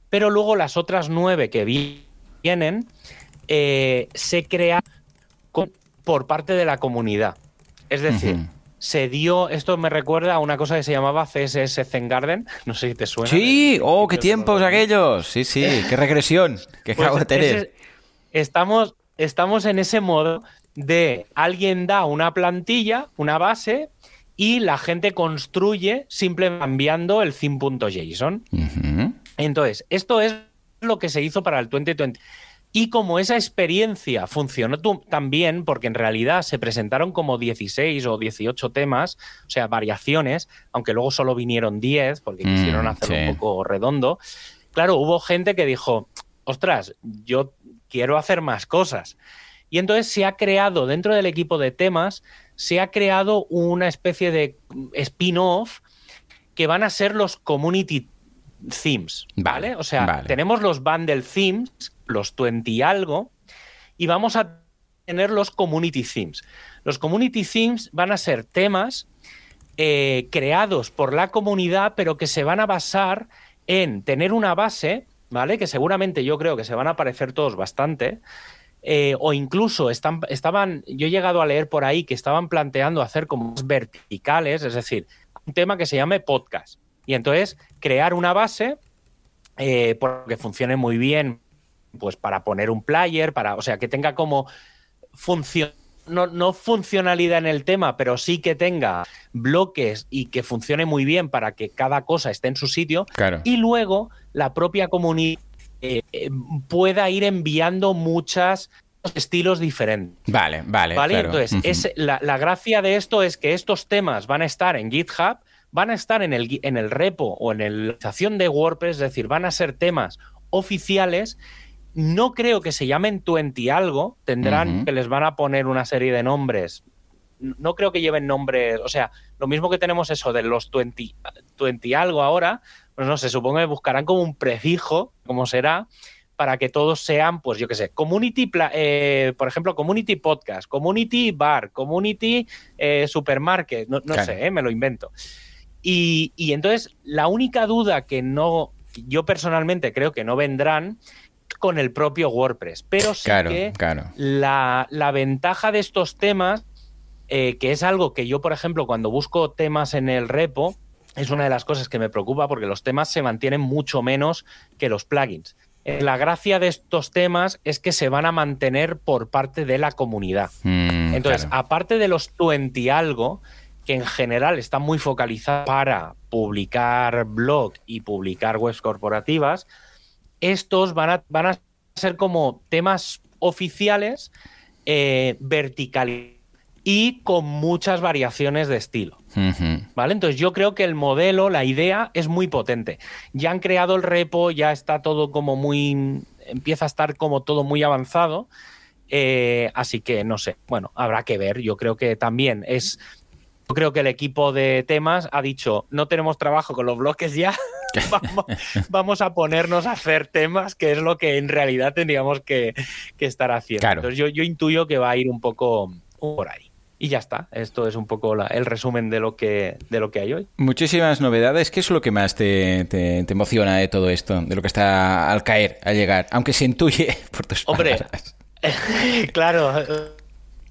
pero luego las otras nueve que vi tienen eh, se crea por parte de la comunidad. Es decir, se dio, esto me recuerda a una cosa que se llamaba CSS Zen Garden, no sé si te suena. Sí, oh, qué tiempos aquellos. Sí, sí, qué regresión, qué pues tener. estamos, estamos en ese modo de alguien da una plantilla, una base, y la gente construye simplemente cambiando el theme.json. Entonces, esto es lo que se hizo para el 2020. Y como esa experiencia funcionó tan bien, porque en realidad se presentaron como 16 o 18 temas, o sea, variaciones, aunque luego solo vinieron 10, porque quisieron mm, hacerlo un poco redondo, claro, hubo gente que dijo, ostras, yo quiero hacer más cosas. Y entonces se ha creado dentro del equipo de temas, se ha creado una especie de spin-off que van a ser los community themes, ¿vale? o sea, tenemos los bundle themes, los 20 y algo, y vamos a tener los community themes. Los community themes van a ser temas eh, creados por la comunidad, pero que se van a basar en tener una base, ¿vale? Que seguramente yo creo que se van a parecer todos bastante. Eh, o incluso están, estaban, yo he llegado a leer por ahí que estaban planteando hacer como verticales, es decir, un tema que se llame podcast. Y entonces crear una base eh, porque funcione muy bien pues para poner un player, para, o sea, que tenga como función, no, funcionalidad en el tema, pero sí que tenga bloques y que funcione muy bien para que cada cosa esté en su sitio. Y luego la propia comunidad eh, eh, pueda ir enviando muchos estilos diferentes. Vale, vale. ¿Vale? Entonces, es, la, gracia de esto es que estos temas van a estar en GitHub, van a estar en el, en el repo o en la estación de WordPress, es decir, van a ser temas oficiales no creo que se llamen 20 algo, tendrán que les van a poner una serie de nombres. No creo que lleven nombres, o sea, lo mismo que tenemos eso de los 20, 20 algo ahora, pues no sé, supongo que buscarán como un prefijo, como será, para que todos sean, pues yo qué sé, community, eh, por ejemplo, community podcast, community bar, community eh, supermarket, no, sé, eh, me lo invento. Y, y entonces, la única duda que no, yo personalmente creo que no vendrán con el propio WordPress. Pero sí que La, ventaja de estos temas, eh, que es algo que yo, por ejemplo, cuando busco temas en el repo, es una de las cosas que me preocupa porque los temas se mantienen mucho menos que los plugins. Eh, la gracia de estos temas es que se van a mantener por parte de la comunidad. Mm, Entonces, aparte de los 20 algo, que en general están muy focalizados para publicar blog y publicar webs corporativas, estos van a, van a ser como temas oficiales eh, verticales y con muchas variaciones de estilo. ¿Vale? Entonces yo creo que el modelo, la idea es muy potente. Ya han creado el repo, ya está todo como muy... empieza a estar como todo muy avanzado. Eh, así que no sé, bueno, habrá que ver. Yo creo que también es yo creo que el equipo de temas ha dicho, no tenemos trabajo con los bloques ya, vamos, a ponernos a hacer temas, que es lo que en realidad tendríamos que, estar haciendo. Entonces yo, intuyo que va a ir un poco por ahí. Y ya está, esto es un poco el resumen de lo, que, de lo que hay hoy. Muchísimas novedades. ¿Qué es lo que más te, emociona de todo esto? De lo que está al caer, al llegar, aunque se intuye por tus Hombre, claro,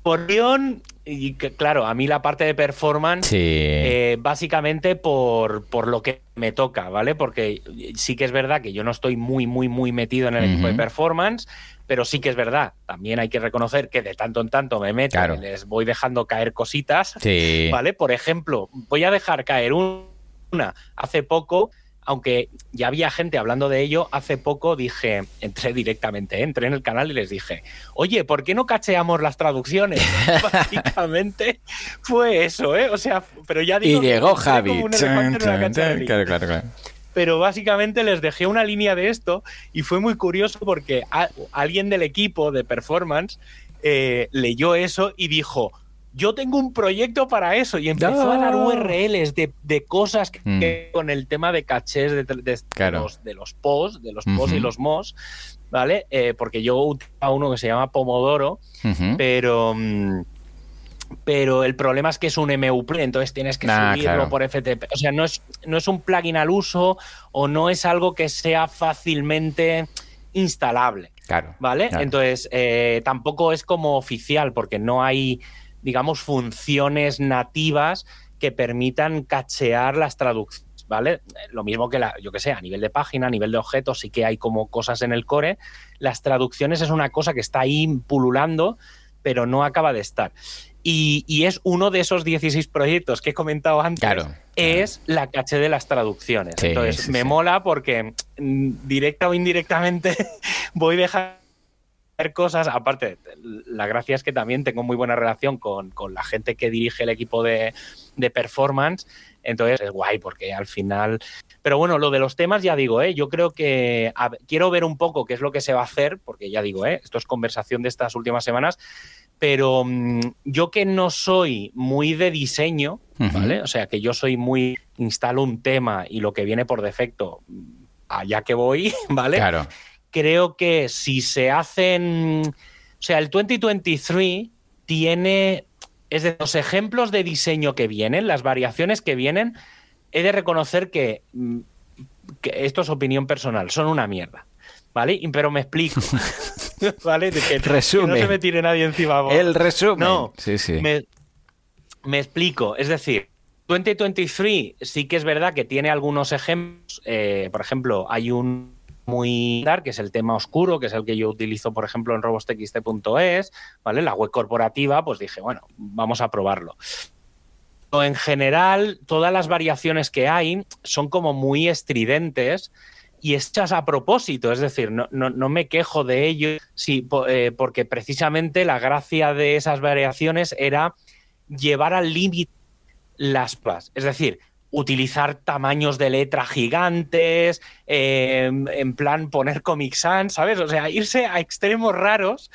por guion, y claro, a mí la parte de performance, eh, básicamente por, por, lo que me toca, ¿vale? Porque sí que es verdad que yo no estoy muy, muy, muy metido en el equipo de performance, pero sí que es verdad, también hay que reconocer que de tanto en tanto me meto y les voy dejando caer cositas, ¿vale? Por ejemplo, voy a dejar caer una. Hace poco aunque ya había gente hablando de ello, hace poco dije, entré directamente, entré en el canal y les dije, oye, ¿por qué no cacheamos las traducciones? Básicamente fue eso, ¿eh? O sea, pero ya digo... Y llegó Javi. Claro, claro, claro. Pero básicamente les dejé una línea de esto y fue muy curioso porque alguien del equipo de performance eh, leyó eso y dijo, yo tengo un proyecto para eso y empezó a dar URLs de, cosas que, mm. con el tema de cachés de, los, de los POS, de los POS y los MOS, ¿vale? Eh, porque yo utilizo uno que se llama Pomodoro, pero... Mm, pero el problema es que es un MUP, entonces tienes que subirlo por FTP. O sea, no es, no es un plugin al uso o no es algo que sea fácilmente instalable. Claro. ¿Vale? claro. Entonces, eh, tampoco es como oficial, porque no hay, digamos, funciones nativas que permitan cachear las traducciones. ¿Vale? Lo mismo que la, yo que sé, a nivel de página, a nivel de objetos, sí que hay como cosas en el core. Las traducciones es una cosa que está ahí pululando, pero no acaba de estar. Y, y es uno de esos 16 proyectos que he comentado antes, Claro, es la caché de las traducciones. Sí, Entonces, sí, me sí. mola porque mm, directa o indirectamente voy a dejar cosas. Aparte, la gracia es que también tengo muy buena relación con, con la gente que dirige el equipo de, de performance. Entonces es guay porque al final. Pero bueno, lo de los temas ya digo, ¿eh? yo creo que a- quiero ver un poco qué es lo que se va a hacer, porque ya digo, ¿eh? esto es conversación de estas últimas semanas. Pero mm, yo que no soy muy de diseño, Ujú. ¿vale? O sea, que yo soy muy. instalo un tema y lo que viene por defecto, allá que voy, ¿vale? Claro. Creo que si se hacen. O sea, el 2023 tiene. Es de los ejemplos de diseño que vienen, las variaciones que vienen, he de reconocer que, mm, que esto es opinión personal, son una mierda. ¿Vale? Pero me explico. ¿Vale? De que, que no Resumen. se me tire nadie encima. por- El resumen. No, sí, sí. me, me explico, es decir, 2023 sí que es verdad que tiene algunos ejemplos. eh, por ejemplo, hay un muy dark, que es el tema oscuro, que es el que yo utilizo, por ejemplo, en robostxt.es, ¿vale? La web corporativa, pues dije, bueno, vamos a probarlo. Pero En general, todas las variaciones que hay son como muy estridentes y hechas a propósito, es decir, no, no- no me quejo de ello, sí, eh, porque precisamente la gracia de esas variaciones era llevar al límite las plas, es decir, utilizar tamaños de letra gigantes, eh, en plan poner Comic Sans, ¿sabes? O sea, irse a extremos raros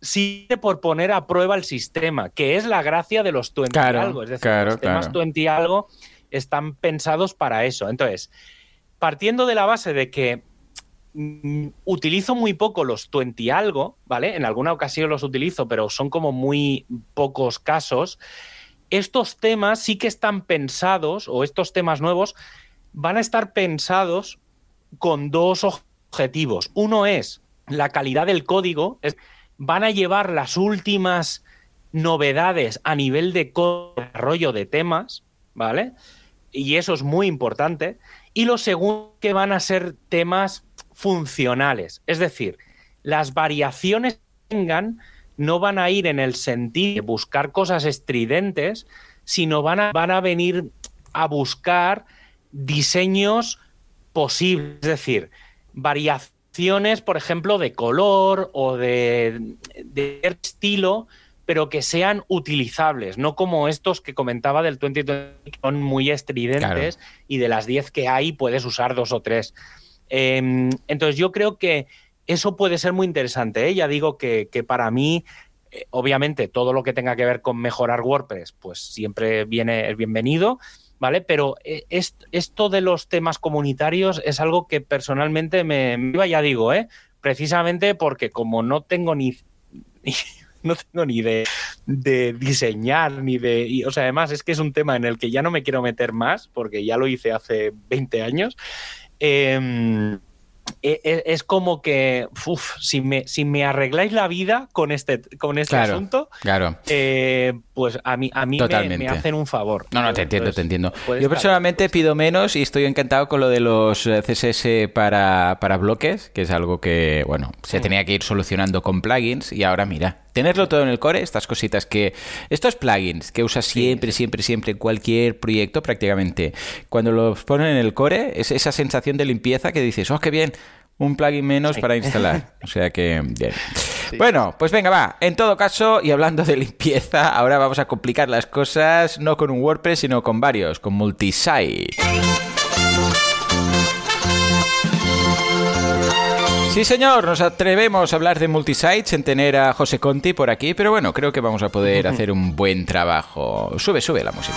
siempre por poner a prueba el sistema, que es la gracia de los 20 Claro, y algo. Es decir, claro, los temas claro. 20 y algo están pensados para eso. Entonces, partiendo de la base de que mm, utilizo muy poco los 20 y algo, ¿vale? En alguna ocasión los utilizo, pero son como muy pocos casos. Estos temas sí que están pensados, o estos temas nuevos, van a estar pensados con dos objetivos. Uno es la calidad del código, van a llevar las últimas novedades a nivel de desarrollo de temas, ¿vale? Y eso es muy importante. Y lo segundo, que van a ser temas funcionales. Es decir, las variaciones que tengan no van a ir en el sentido de buscar cosas estridentes, sino van a, van a venir a buscar diseños posibles. Es decir, variaciones, por ejemplo, de color o de, de estilo, pero que sean utilizables, no como estos que comentaba del 2020, que son muy estridentes y de las 10 que hay puedes usar dos o tres. Eh, entonces yo creo que eso puede ser muy interesante. ¿eh? Ya digo que, para mí, eh, obviamente, todo lo que tenga que ver con mejorar WordPress, pues siempre viene es bienvenido, ¿vale? Pero eh, es- esto de los temas comunitarios es algo que personalmente me, iba, ya digo, ¿eh? precisamente porque como no tengo ni, no tengo ni de, de diseñar, ni de... o sea, además es que es un tema en el que ya no me quiero meter más, porque ya lo hice hace 20 años. Eh, e- e- es como que, uf, si, me, si me arregláis la vida con este, con este Claro. asunto, Claro. eh, pues a mí, a mí me, hacen un favor. No, no, te entiendo, Entonces, te entiendo. puede Yo estar- personalmente pido menos y estoy encantado con lo de los eh, CSS para, para bloques, que es algo que, bueno, se Mm. tenía que ir solucionando con plugins y ahora mira, tenerlo todo en el core, estas cositas que... Estos plugins que usas siempre, siempre, siempre en cualquier proyecto prácticamente, cuando los ponen en el core, es esa sensación de limpieza que dices, oh, qué bien, un plugin menos Sí. para instalar. O sea que, bien. Bueno, pues venga, va. En todo caso, y hablando de limpieza, ahora vamos a complicar las cosas no con un WordPress, sino con varios, con multisite. Sí, señor, nos atrevemos a hablar de multisites sin tener a José Conti por aquí, pero bueno, creo que vamos a poder hacer un buen trabajo. Sube, sube la música.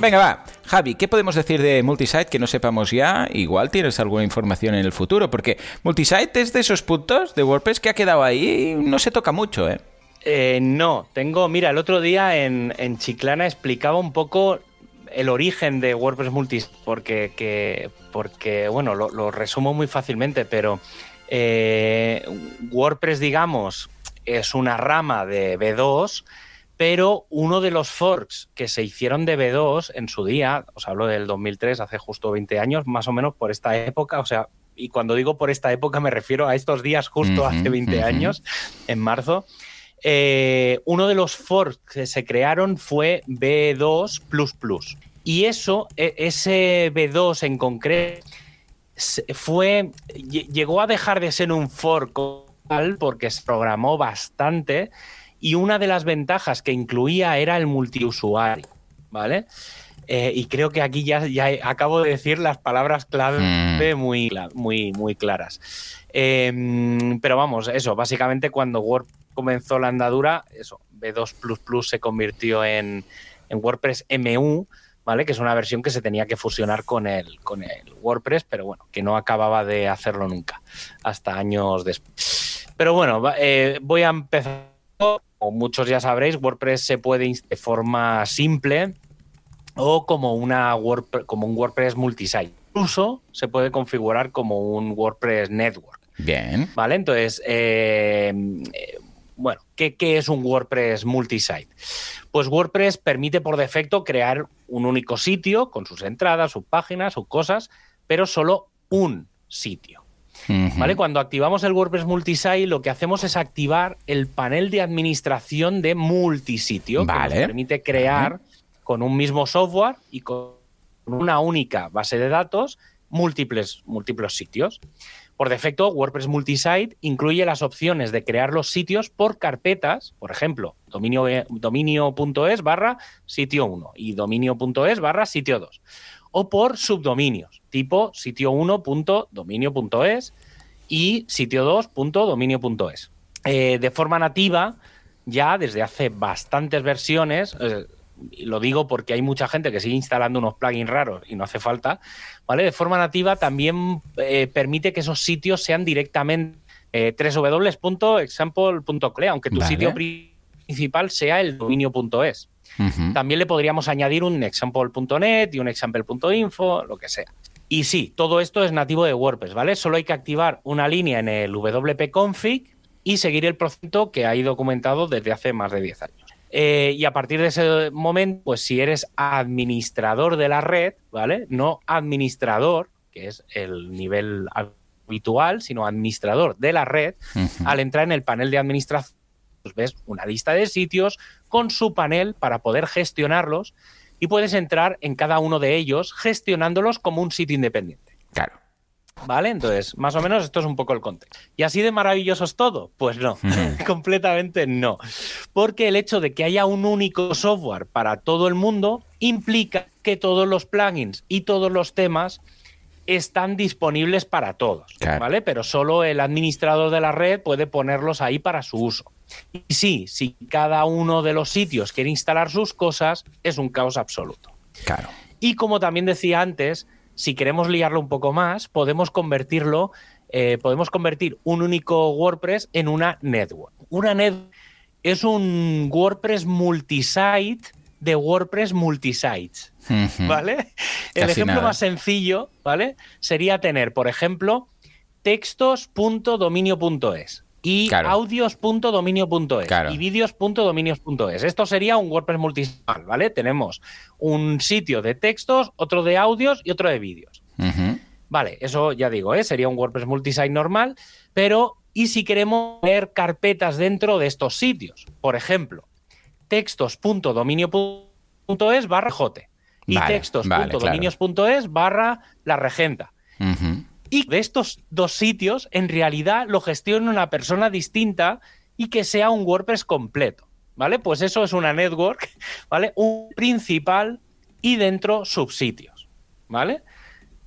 Venga, va. Javi, ¿qué podemos decir de Multisite que no sepamos ya? Igual tienes alguna información en el futuro, porque Multisite es de esos puntos de WordPress que ha quedado ahí no se toca mucho, ¿eh? Eh, no, tengo, mira, el otro día en, Chiclana explicaba un poco el origen de WordPress Multi, porque, que, porque bueno, lo, lo, resumo muy fácilmente, pero eh, WordPress, digamos, es una rama de B2, pero uno de los forks que se hicieron de B2 en su día, os hablo del 2003, hace justo 20 años, más o menos por esta época, o sea, y cuando digo por esta época me refiero a estos días justo hace 20 años, en marzo, eh, uno de los forks que se crearon fue B2++. Y eso, e, ese B2 en concreto, fue, llegó a dejar de ser un fork porque se programó bastante y una de las ventajas que incluía era el multiusuario, ¿vale? Eh, y creo que aquí ya, ya, acabo de decir las palabras clave mm. muy, muy, muy claras. Em, pero vamos, eso, básicamente cuando Word comenzó la andadura, eso, B2 se convirtió en, WordPress MU, ¿vale? Que es una versión que se tenía que fusionar con el, con el WordPress, pero bueno, que no acababa de hacerlo nunca, hasta años después. Pero bueno, eh, voy a empezar. Como muchos ya sabréis, WordPress se puede de forma simple o como, una como un WordPress multisite. Incluso se puede configurar como un WordPress network. Bien. Vale, entonces, eh, bueno, ¿qué, es un WordPress multisite? Pues WordPress permite por defecto crear un único sitio con sus entradas, sus páginas, sus cosas, pero solo un sitio. ¿Vale? Cuando activamos el WordPress multisite, lo que hacemos es activar el panel de administración de multisitio, que nos permite crear con un mismo software y con una única base de datos múltiples, múltiples sitios. Por defecto, WordPress Multisite incluye las opciones de crear los sitios por carpetas, por ejemplo, dominio.es barra sitio 1 y dominio.es barra sitio 2, o por subdominios, tipo sitio1.dominio.es y sitio2.dominio.es. Eh, de forma nativa, ya desde hace bastantes versiones, eh, lo digo porque hay mucha gente que sigue instalando unos plugins raros y no hace falta, ¿vale? De forma nativa también eh, permite que esos sitios sean directamente www.example.cle, aunque tu sitio principal sea el dominio.es. También le podríamos añadir un example.net y un example.info, lo que sea. Y sí, todo esto es nativo de WordPress, ¿vale? Solo hay que activar una línea en el wp config y seguir el proceso que hay documentado desde hace más de 10 años. Eh, y a partir de ese momento, pues si eres administrador de la red, ¿vale? No administrador, que es el nivel habitual, sino administrador de la red, al entrar en el panel de administración, pues ves una lista de sitios con su panel para poder gestionarlos y puedes entrar en cada uno de ellos gestionándolos como un sitio independiente. Claro. ¿Vale? Entonces, más o menos esto es un poco el contexto. ¿Y así de maravilloso es todo? Pues no, completamente no. Porque el hecho de que haya un único software para todo el mundo implica que todos los plugins y todos los temas están disponibles para todos, ¿vale? Pero solo el administrador de la red puede ponerlos ahí para su uso. Y sí, si cada uno de los sitios quiere instalar sus cosas, es un caos absoluto. Claro. Y como también decía antes, si queremos liarlo un poco más, podemos convertirlo, eh, podemos convertir un único WordPress en una network. Una network es un WordPress multisite de WordPress multisites, ¿vale? El ejemplo más sencillo, ¿vale? Sería tener, por ejemplo, textos.dominio.es y audios.dominio.es y vídeos.dominios.es. Esto sería un WordPress multisite, ¿vale? Tenemos un sitio de textos, otro de audios y otro de vídeos. Vale, eso ya digo, ¿eh? sería un WordPress multisite normal, pero ¿y si queremos ver carpetas dentro de estos sitios? Por ejemplo, textos.dominio.es barra jote y textos.dominios.es barra la regenta. Y de estos dos sitios, en realidad lo gestiona una persona distinta y que sea un WordPress completo. ¿Vale? Pues eso es una network, ¿vale? Un principal y dentro subsitios. ¿Vale?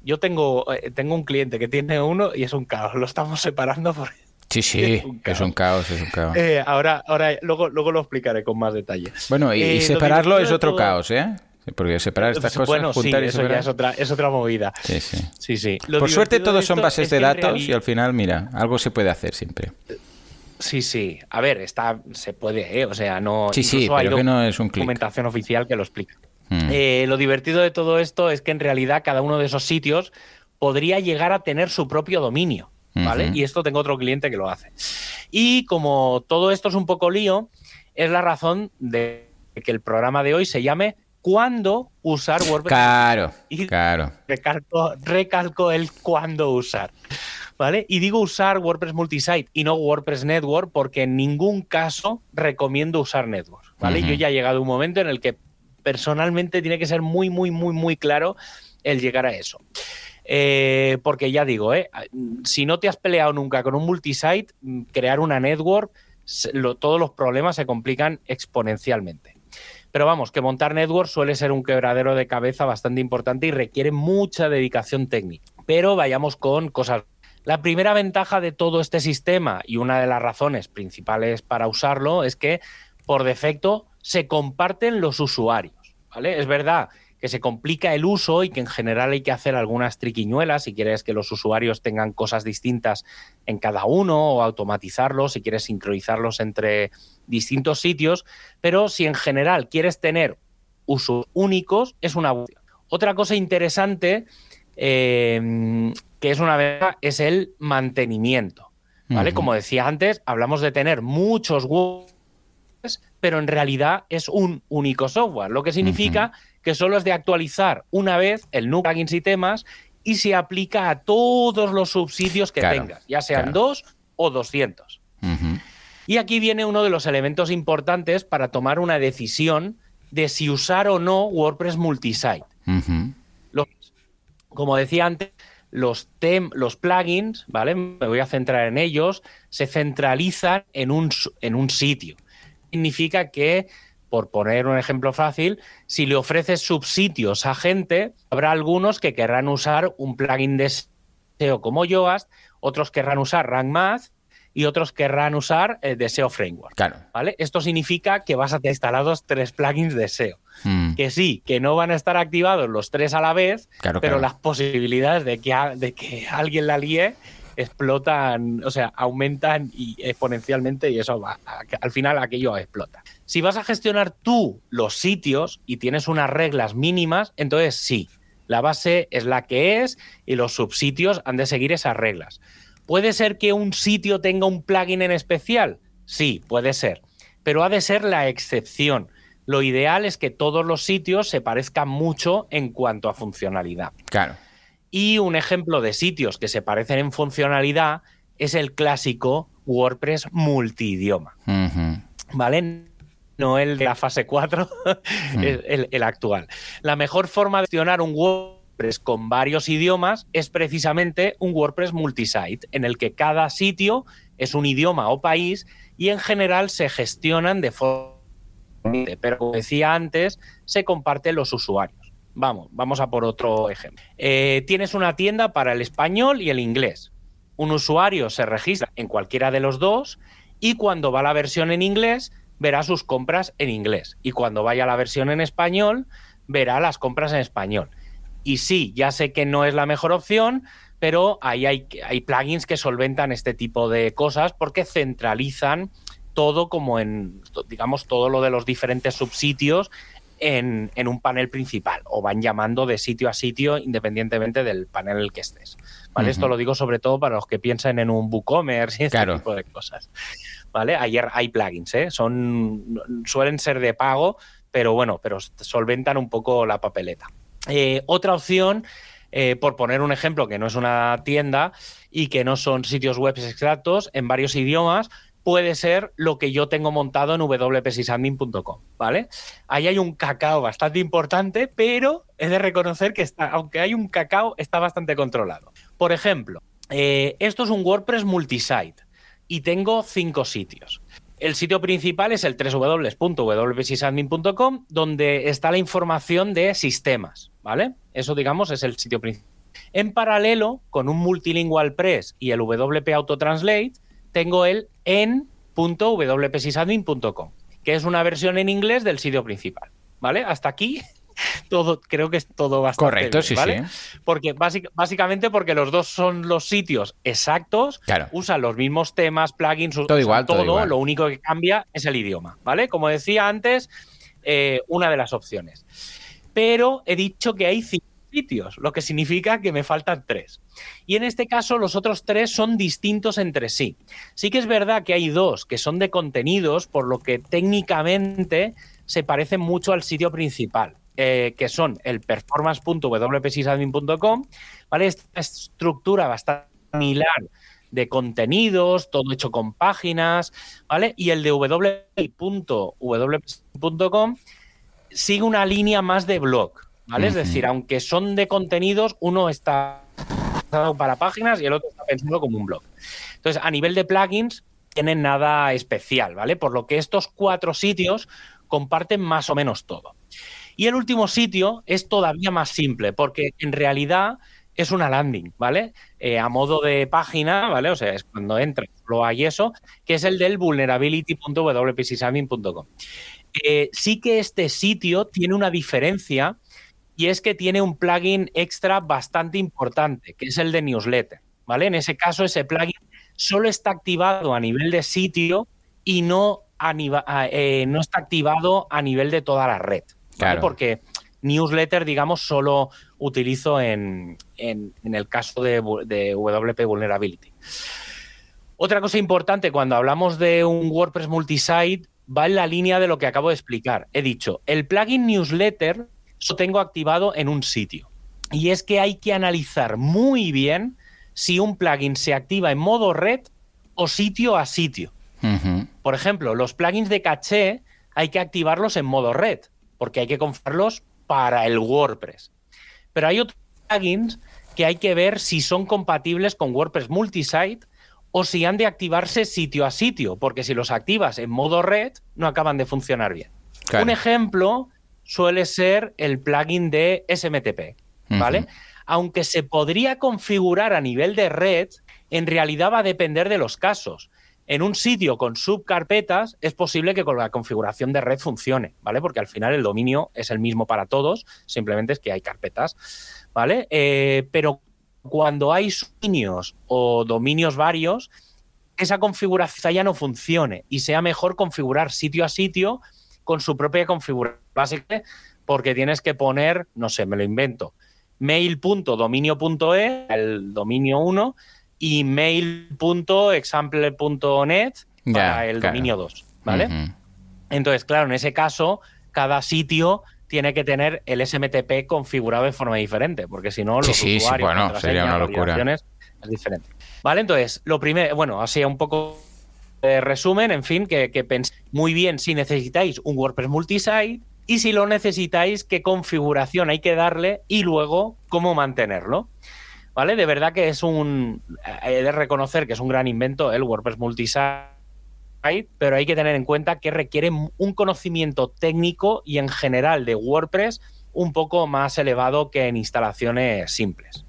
Yo tengo, eh, tengo un cliente que tiene uno y es un caos. Lo estamos separando por. Sí, sí, es un caos, es un caos. Eh, ahora, ahora luego, luego lo explicaré con más detalle. Bueno, y, eh, separarlo es otro caos, ¿eh? Porque separar estas cosas, bueno, juntar sí, eso ya es otra, es otra movida. Sí, sí. sí, sí. Por suerte todos son bases de datos y al final, mira, algo se puede hacer siempre. Sí, sí. A ver, está, se puede, ¿eh? o sea, no. Sí, sí, pero que no es un documentación oficial que lo explica. Mm. Eh, lo divertido de todo esto es que en realidad cada uno de esos sitios podría llegar a tener su propio dominio. ¿Vale? Y esto tengo otro cliente que lo hace. Y como todo esto es un poco lío, es la razón de que el programa de hoy se llame ¿Cuándo usar WordPress? Claro, claro. Recalco, recalco el cuándo usar. ¿Vale? Y digo usar WordPress Multisite y no WordPress Network porque en ningún caso recomiendo usar Network. ¿Vale? Yo ya he llegado a un momento en el que personalmente tiene que ser muy, muy, muy, muy claro el llegar a eso. Eh, porque ya digo, eh, si no te has peleado nunca con un multisite, mm, crear una network, todos los problemas se complican exponencialmente. Pero vamos, que montar network suele ser un quebradero de cabeza bastante importante y requiere mucha dedicación técnica. Pero vayamos con cosas. La primera ventaja de todo este sistema y una de las razones principales para usarlo es que por defecto se comparten los usuarios. ¿vale? Es verdad que se complica el uso y que en general hay que hacer algunas triquiñuelas si quieres que los usuarios tengan cosas distintas en cada uno o automatizarlos, si quieres sincronizarlos entre distintos sitios, pero si en general quieres tener usos únicos, es una Otra cosa interesante eh, que es una verdad es el mantenimiento. ¿Vale? Como decía antes, hablamos de tener muchos pero en realidad es un único software, lo que significa que solo es de actualizar una vez el de plugins y temas y se aplica a todos los subsidios que tengas, ya sean dos o 200. Y aquí viene uno de los elementos importantes para tomar una decisión de si usar o no WordPress multisite. como decía antes, los, los plugins, ¿vale? Me voy a centrar en ellos, se centralizan en un, en un sitio significa que, por poner un ejemplo fácil, si le ofreces subsidios a gente, habrá algunos que querrán usar un plugin de SEO como Yoast, otros querrán usar Rank Math y otros querrán usar el de SEO Framework. ¿vale? Esto significa que vas a tener instalados tres plugins de SEO. Hmm. Que sí, que no van a estar activados los tres a la vez, pero las posibilidades de que, de que alguien la líe explotan, o sea, aumentan y exponencialmente y eso va, al final aquello explota. Si vas a gestionar tú los sitios y tienes unas reglas mínimas, entonces sí, la base es la que es y los subsitios han de seguir esas reglas. ¿Puede ser que un sitio tenga un plugin en especial? Sí, puede ser, pero ha de ser la excepción. Lo ideal es que todos los sitios se parezcan mucho en cuanto a funcionalidad. Claro. Y un ejemplo de sitios que se parecen en funcionalidad es el clásico WordPress multidioma. ¿Vale? No el de la fase 4, el, el, actual. La mejor forma de gestionar un WordPress con varios idiomas es precisamente un WordPress multisite, en el que cada sitio es un idioma o país y en general se gestionan de forma... Pero como decía antes, se comparten los usuarios. Vamos, vamos a por otro ejemplo. Eh, tienes una tienda para el español y el inglés. Un usuario se registra en cualquiera de los dos y cuando va la versión en inglés verá sus compras en inglés. Y cuando vaya la versión en español verá las compras en español. Y sí, ya sé que no es la mejor opción, pero ahí hay, hay plugins que solventan este tipo de cosas porque centralizan todo como en, digamos, todo lo de los diferentes subsitios en, un panel principal o van llamando de sitio a sitio independientemente del panel en el que estés. ¿vale? Esto lo digo sobre todo para los que piensen en un WooCommerce y este tipo de cosas. ¿Vale? Ayer hay plugins, ¿eh? Son, suelen ser de pago, pero bueno, pero solventan un poco la papeleta. Eh, otra opción, eh, por poner un ejemplo que no es una tienda y que no son sitios web exactos en varios idiomas, puede ser lo que yo tengo montado en wpsysadmin.com, ¿vale? Ahí hay un cacao bastante importante, pero he de reconocer que está, aunque hay un cacao, está bastante controlado. Por ejemplo, eh, esto es un WordPress multisite y tengo cinco sitios. El sitio principal es el www.wpsysadmin.com, donde está la información de sistemas, ¿vale? Eso, digamos, es el sitio principal. En paralelo, con un multilingual press y el WP Autotranslate, tengo el en.wpsysadmin.com, que es una versión en inglés del sitio principal. ¿Vale? Hasta aquí todo, creo que es todo bastante. Correcto, sí, ¿vale? sí. Porque básicamente porque los dos son los sitios exactos, usan los mismos temas, plugins, todo igual, todo, lo único que cambia es el idioma, ¿vale? Como decía antes, eh, una de las opciones. pero he dicho que hay cinco sitios, lo que significa que me faltan tres. Y en este caso los otros tres son distintos entre sí. Sí que es verdad que hay dos que son de contenidos, por lo que técnicamente se parecen mucho al sitio principal. Eh, que son el performance.wpsysadmin.com, ¿vale? Esta estructura bastante similar de contenidos, todo hecho con páginas, ¿vale? Y el de sigue una línea más de blog, ¿vale? Es decir, aunque son de contenidos, uno está pensado para páginas y el otro está pensado como un blog. Entonces, a nivel de plugins, tienen nada especial, ¿vale? Por lo que estos cuatro sitios comparten más o menos todo. Y el último sitio es todavía más simple, porque en realidad es una landing, ¿vale? Eh, a modo de página, ¿vale? O sea, es cuando entras, lo hay eso, que es el del vulnerability.wpsysadmin.com. Eh, sí que este sitio tiene una diferencia y es que tiene un plugin extra bastante importante, que es el de newsletter, ¿vale? En ese caso, ese plugin solo está activado a nivel de sitio y no, eh, no está activado a nivel de toda la red. Porque newsletter, digamos, solo utilizo en, el caso de, WP Vulnerability. Otra cosa importante cuando hablamos de un WordPress multisite va en la línea de lo que acabo de explicar. He dicho, el plugin newsletter lo tengo activado en un sitio. Y es que hay que analizar muy bien si un plugin se activa en modo red o sitio a sitio. Por ejemplo, los plugins de caché hay que activarlos en modo red porque hay que configurarlos para el WordPress. Pero hay otros plugins que hay que ver si son compatibles con WordPress multisite o si han de activarse sitio a sitio, porque si los activas en modo red no acaban de funcionar bien. Un ejemplo suele ser el plugin de SMTP, ¿vale? Aunque se podría configurar a nivel de red, en realidad va a depender de los casos en un sitio con subcarpetas es posible que con la configuración de red funcione, ¿vale? Porque al final el dominio es el mismo para todos, simplemente es que hay carpetas, ¿vale? Eh, pero cuando hay dominios o dominios varios, esa configuración ya no funcione y sea mejor configurar sitio a sitio con su propia configuración básica, porque tienes que poner, no sé, me lo invento, mail.dominio.e, el dominio 1, y mail.example.net para el dominio 2, ¿vale? Entonces, claro, en ese caso, cada sitio tiene que tener el SMTP configurado de forma diferente, porque si no, los sí, sí, bueno, sería una locura. es diferente. Vale, entonces, lo primero, bueno, así un poco de resumen, en fin, que, que penséis muy bien si necesitáis un WordPress multisite y si lo necesitáis, qué configuración hay que darle y luego cómo mantenerlo. ¿vale? De verdad que es un. He de reconocer que es un gran invento el WordPress Multisite, pero hay que tener en cuenta que requiere un conocimiento técnico y en general de WordPress un poco más elevado que en instalaciones simples.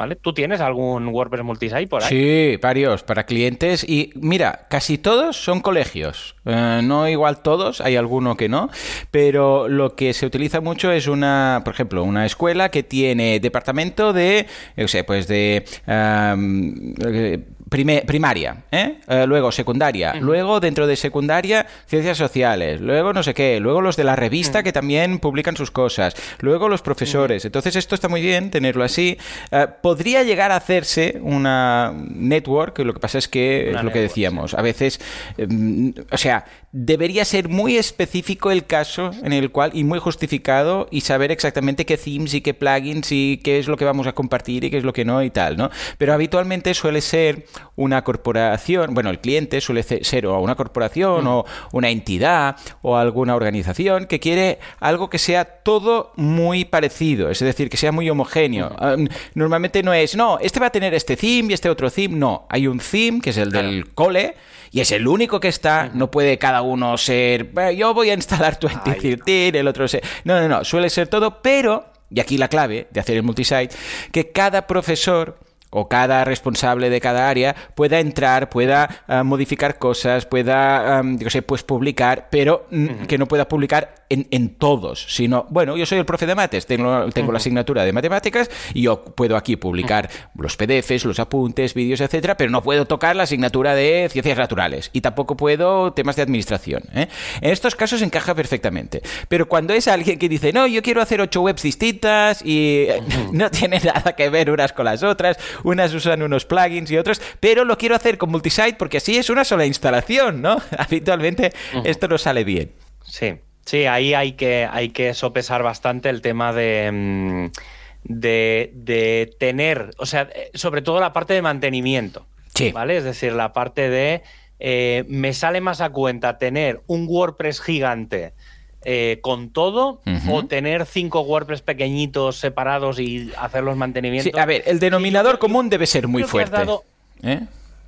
¿Vale? ¿Tú tienes algún WordPress multisite por ahí? Sí, varios para clientes. Y mira, casi todos son colegios. Eh, no igual todos, hay alguno que no. Pero lo que se utiliza mucho es una, por ejemplo, una escuela que tiene departamento de, yo sé, pues de primaria, ¿eh? Eh, luego secundaria, luego dentro de secundaria ciencias sociales, luego no sé qué, luego los de la revista que también publican sus cosas, luego los profesores. Entonces esto está muy bien tenerlo así. Eh, podría llegar a hacerse una network, lo que pasa es que es lo que decíamos, a veces, em, o sea, debería ser muy específico el caso en el cual y muy justificado y saber exactamente qué themes y qué plugins y qué es lo que vamos a compartir y qué es lo que no y tal, ¿no? Pero habitualmente suele ser una corporación, bueno, el cliente suele ser o una corporación o una entidad o alguna organización que quiere algo que sea todo muy parecido, es decir, que sea muy homogéneo. Ah, normalmente no es, no, este va a tener este theme y este otro theme, no, hay un theme que es el del cole y es el único que está, no puede cada uno ser, yo voy a instalar 2013, el otro ser... No, no, no, suele ser todo, pero, y aquí la clave de hacer el multisite, que cada profesor o cada responsable de cada área pueda entrar, pueda uh, modificar cosas, pueda, um, yo sé, pues publicar, pero mm, que no pueda publicar en, en, todos, sino, bueno, yo soy el profe de mates, tengo, tengo la asignatura de matemáticas y yo puedo aquí publicar los PDFs, los apuntes, vídeos, etcétera, pero no puedo tocar la asignatura de ciencias naturales y tampoco puedo temas de administración. ¿eh? En estos casos encaja perfectamente, pero cuando es alguien que dice, no, yo quiero hacer ocho webs distintas y eh, no tiene nada que ver unas con las otras, unas usan unos plugins y otros, pero lo quiero hacer con multisite porque así es una sola instalación, ¿no? Habitualmente esto no sale bien. Sí, sí, ahí hay que, hay que sopesar bastante el tema de... Mm, de, de, tener, o sea, sobre todo la parte de mantenimiento. Sí. ¿Vale? Es decir, la parte de. Eh, me sale más a cuenta tener un WordPress gigante eh, con todo uh -huh. o tener cinco WordPress pequeñitos separados y hacer los mantenimientos. Sí, a ver, el denominador sí, común debe ser muy fuerte. Dado... ¿Eh?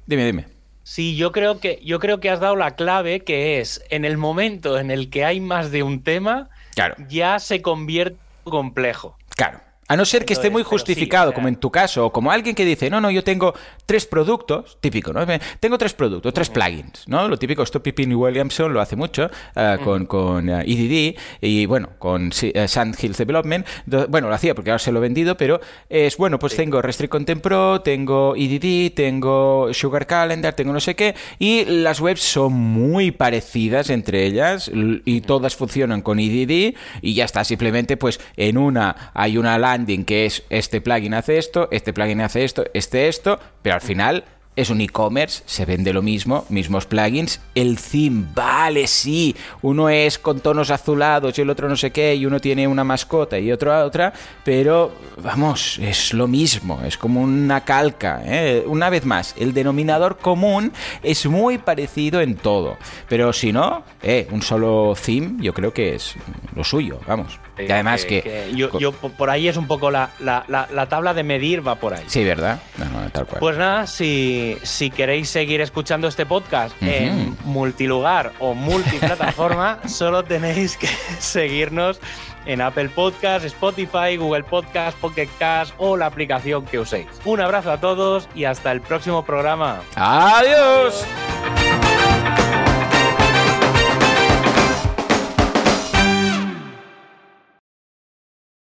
Dime, dime. Sí, yo creo que yo creo que has dado la clave que es en el momento en el que hay más de un tema, claro. ya se convierte en complejo. Claro. A no ser que esté muy justificado, sí, como en tu caso, o como alguien que dice, no, no, yo tengo tres productos, típico, ¿no? Tengo tres productos, tres plugins, ¿no? Lo típico, esto Pippin Williamson lo hace mucho uh, con, con uh, EDD y, bueno, con uh, Sandhills Development. Bueno, lo hacía porque ahora se lo he vendido, pero es, bueno, pues sí. tengo Restrict Content Pro, tengo EDD, tengo Sugar Calendar, tengo no sé qué, y las webs son muy parecidas entre ellas y todas funcionan con EDD y ya está, simplemente, pues en una hay una que es este plugin hace esto, este plugin hace esto, este esto, pero al final es un e-commerce, se vende lo mismo, mismos plugins. El theme, vale, sí, uno es con tonos azulados y el otro no sé qué, y uno tiene una mascota y otro otra, pero vamos, es lo mismo, es como una calca. ¿eh? Una vez más, el denominador común es muy parecido en todo, pero si no, eh, un solo theme yo creo que es lo suyo, vamos. Y además que... que, que yo, yo, por ahí es un poco la, la, la, la, tabla de medir va por ahí. Sí, ¿verdad? No, no, tal cual. Pues nada, si, si queréis seguir escuchando este podcast uh -huh. en multilugar o multiplataforma, solo tenéis que seguirnos en Apple Podcast, Spotify, Google Podcast, Pocket Cast o la aplicación que uséis. Un abrazo a todos y hasta el próximo programa. Adiós. Adiós.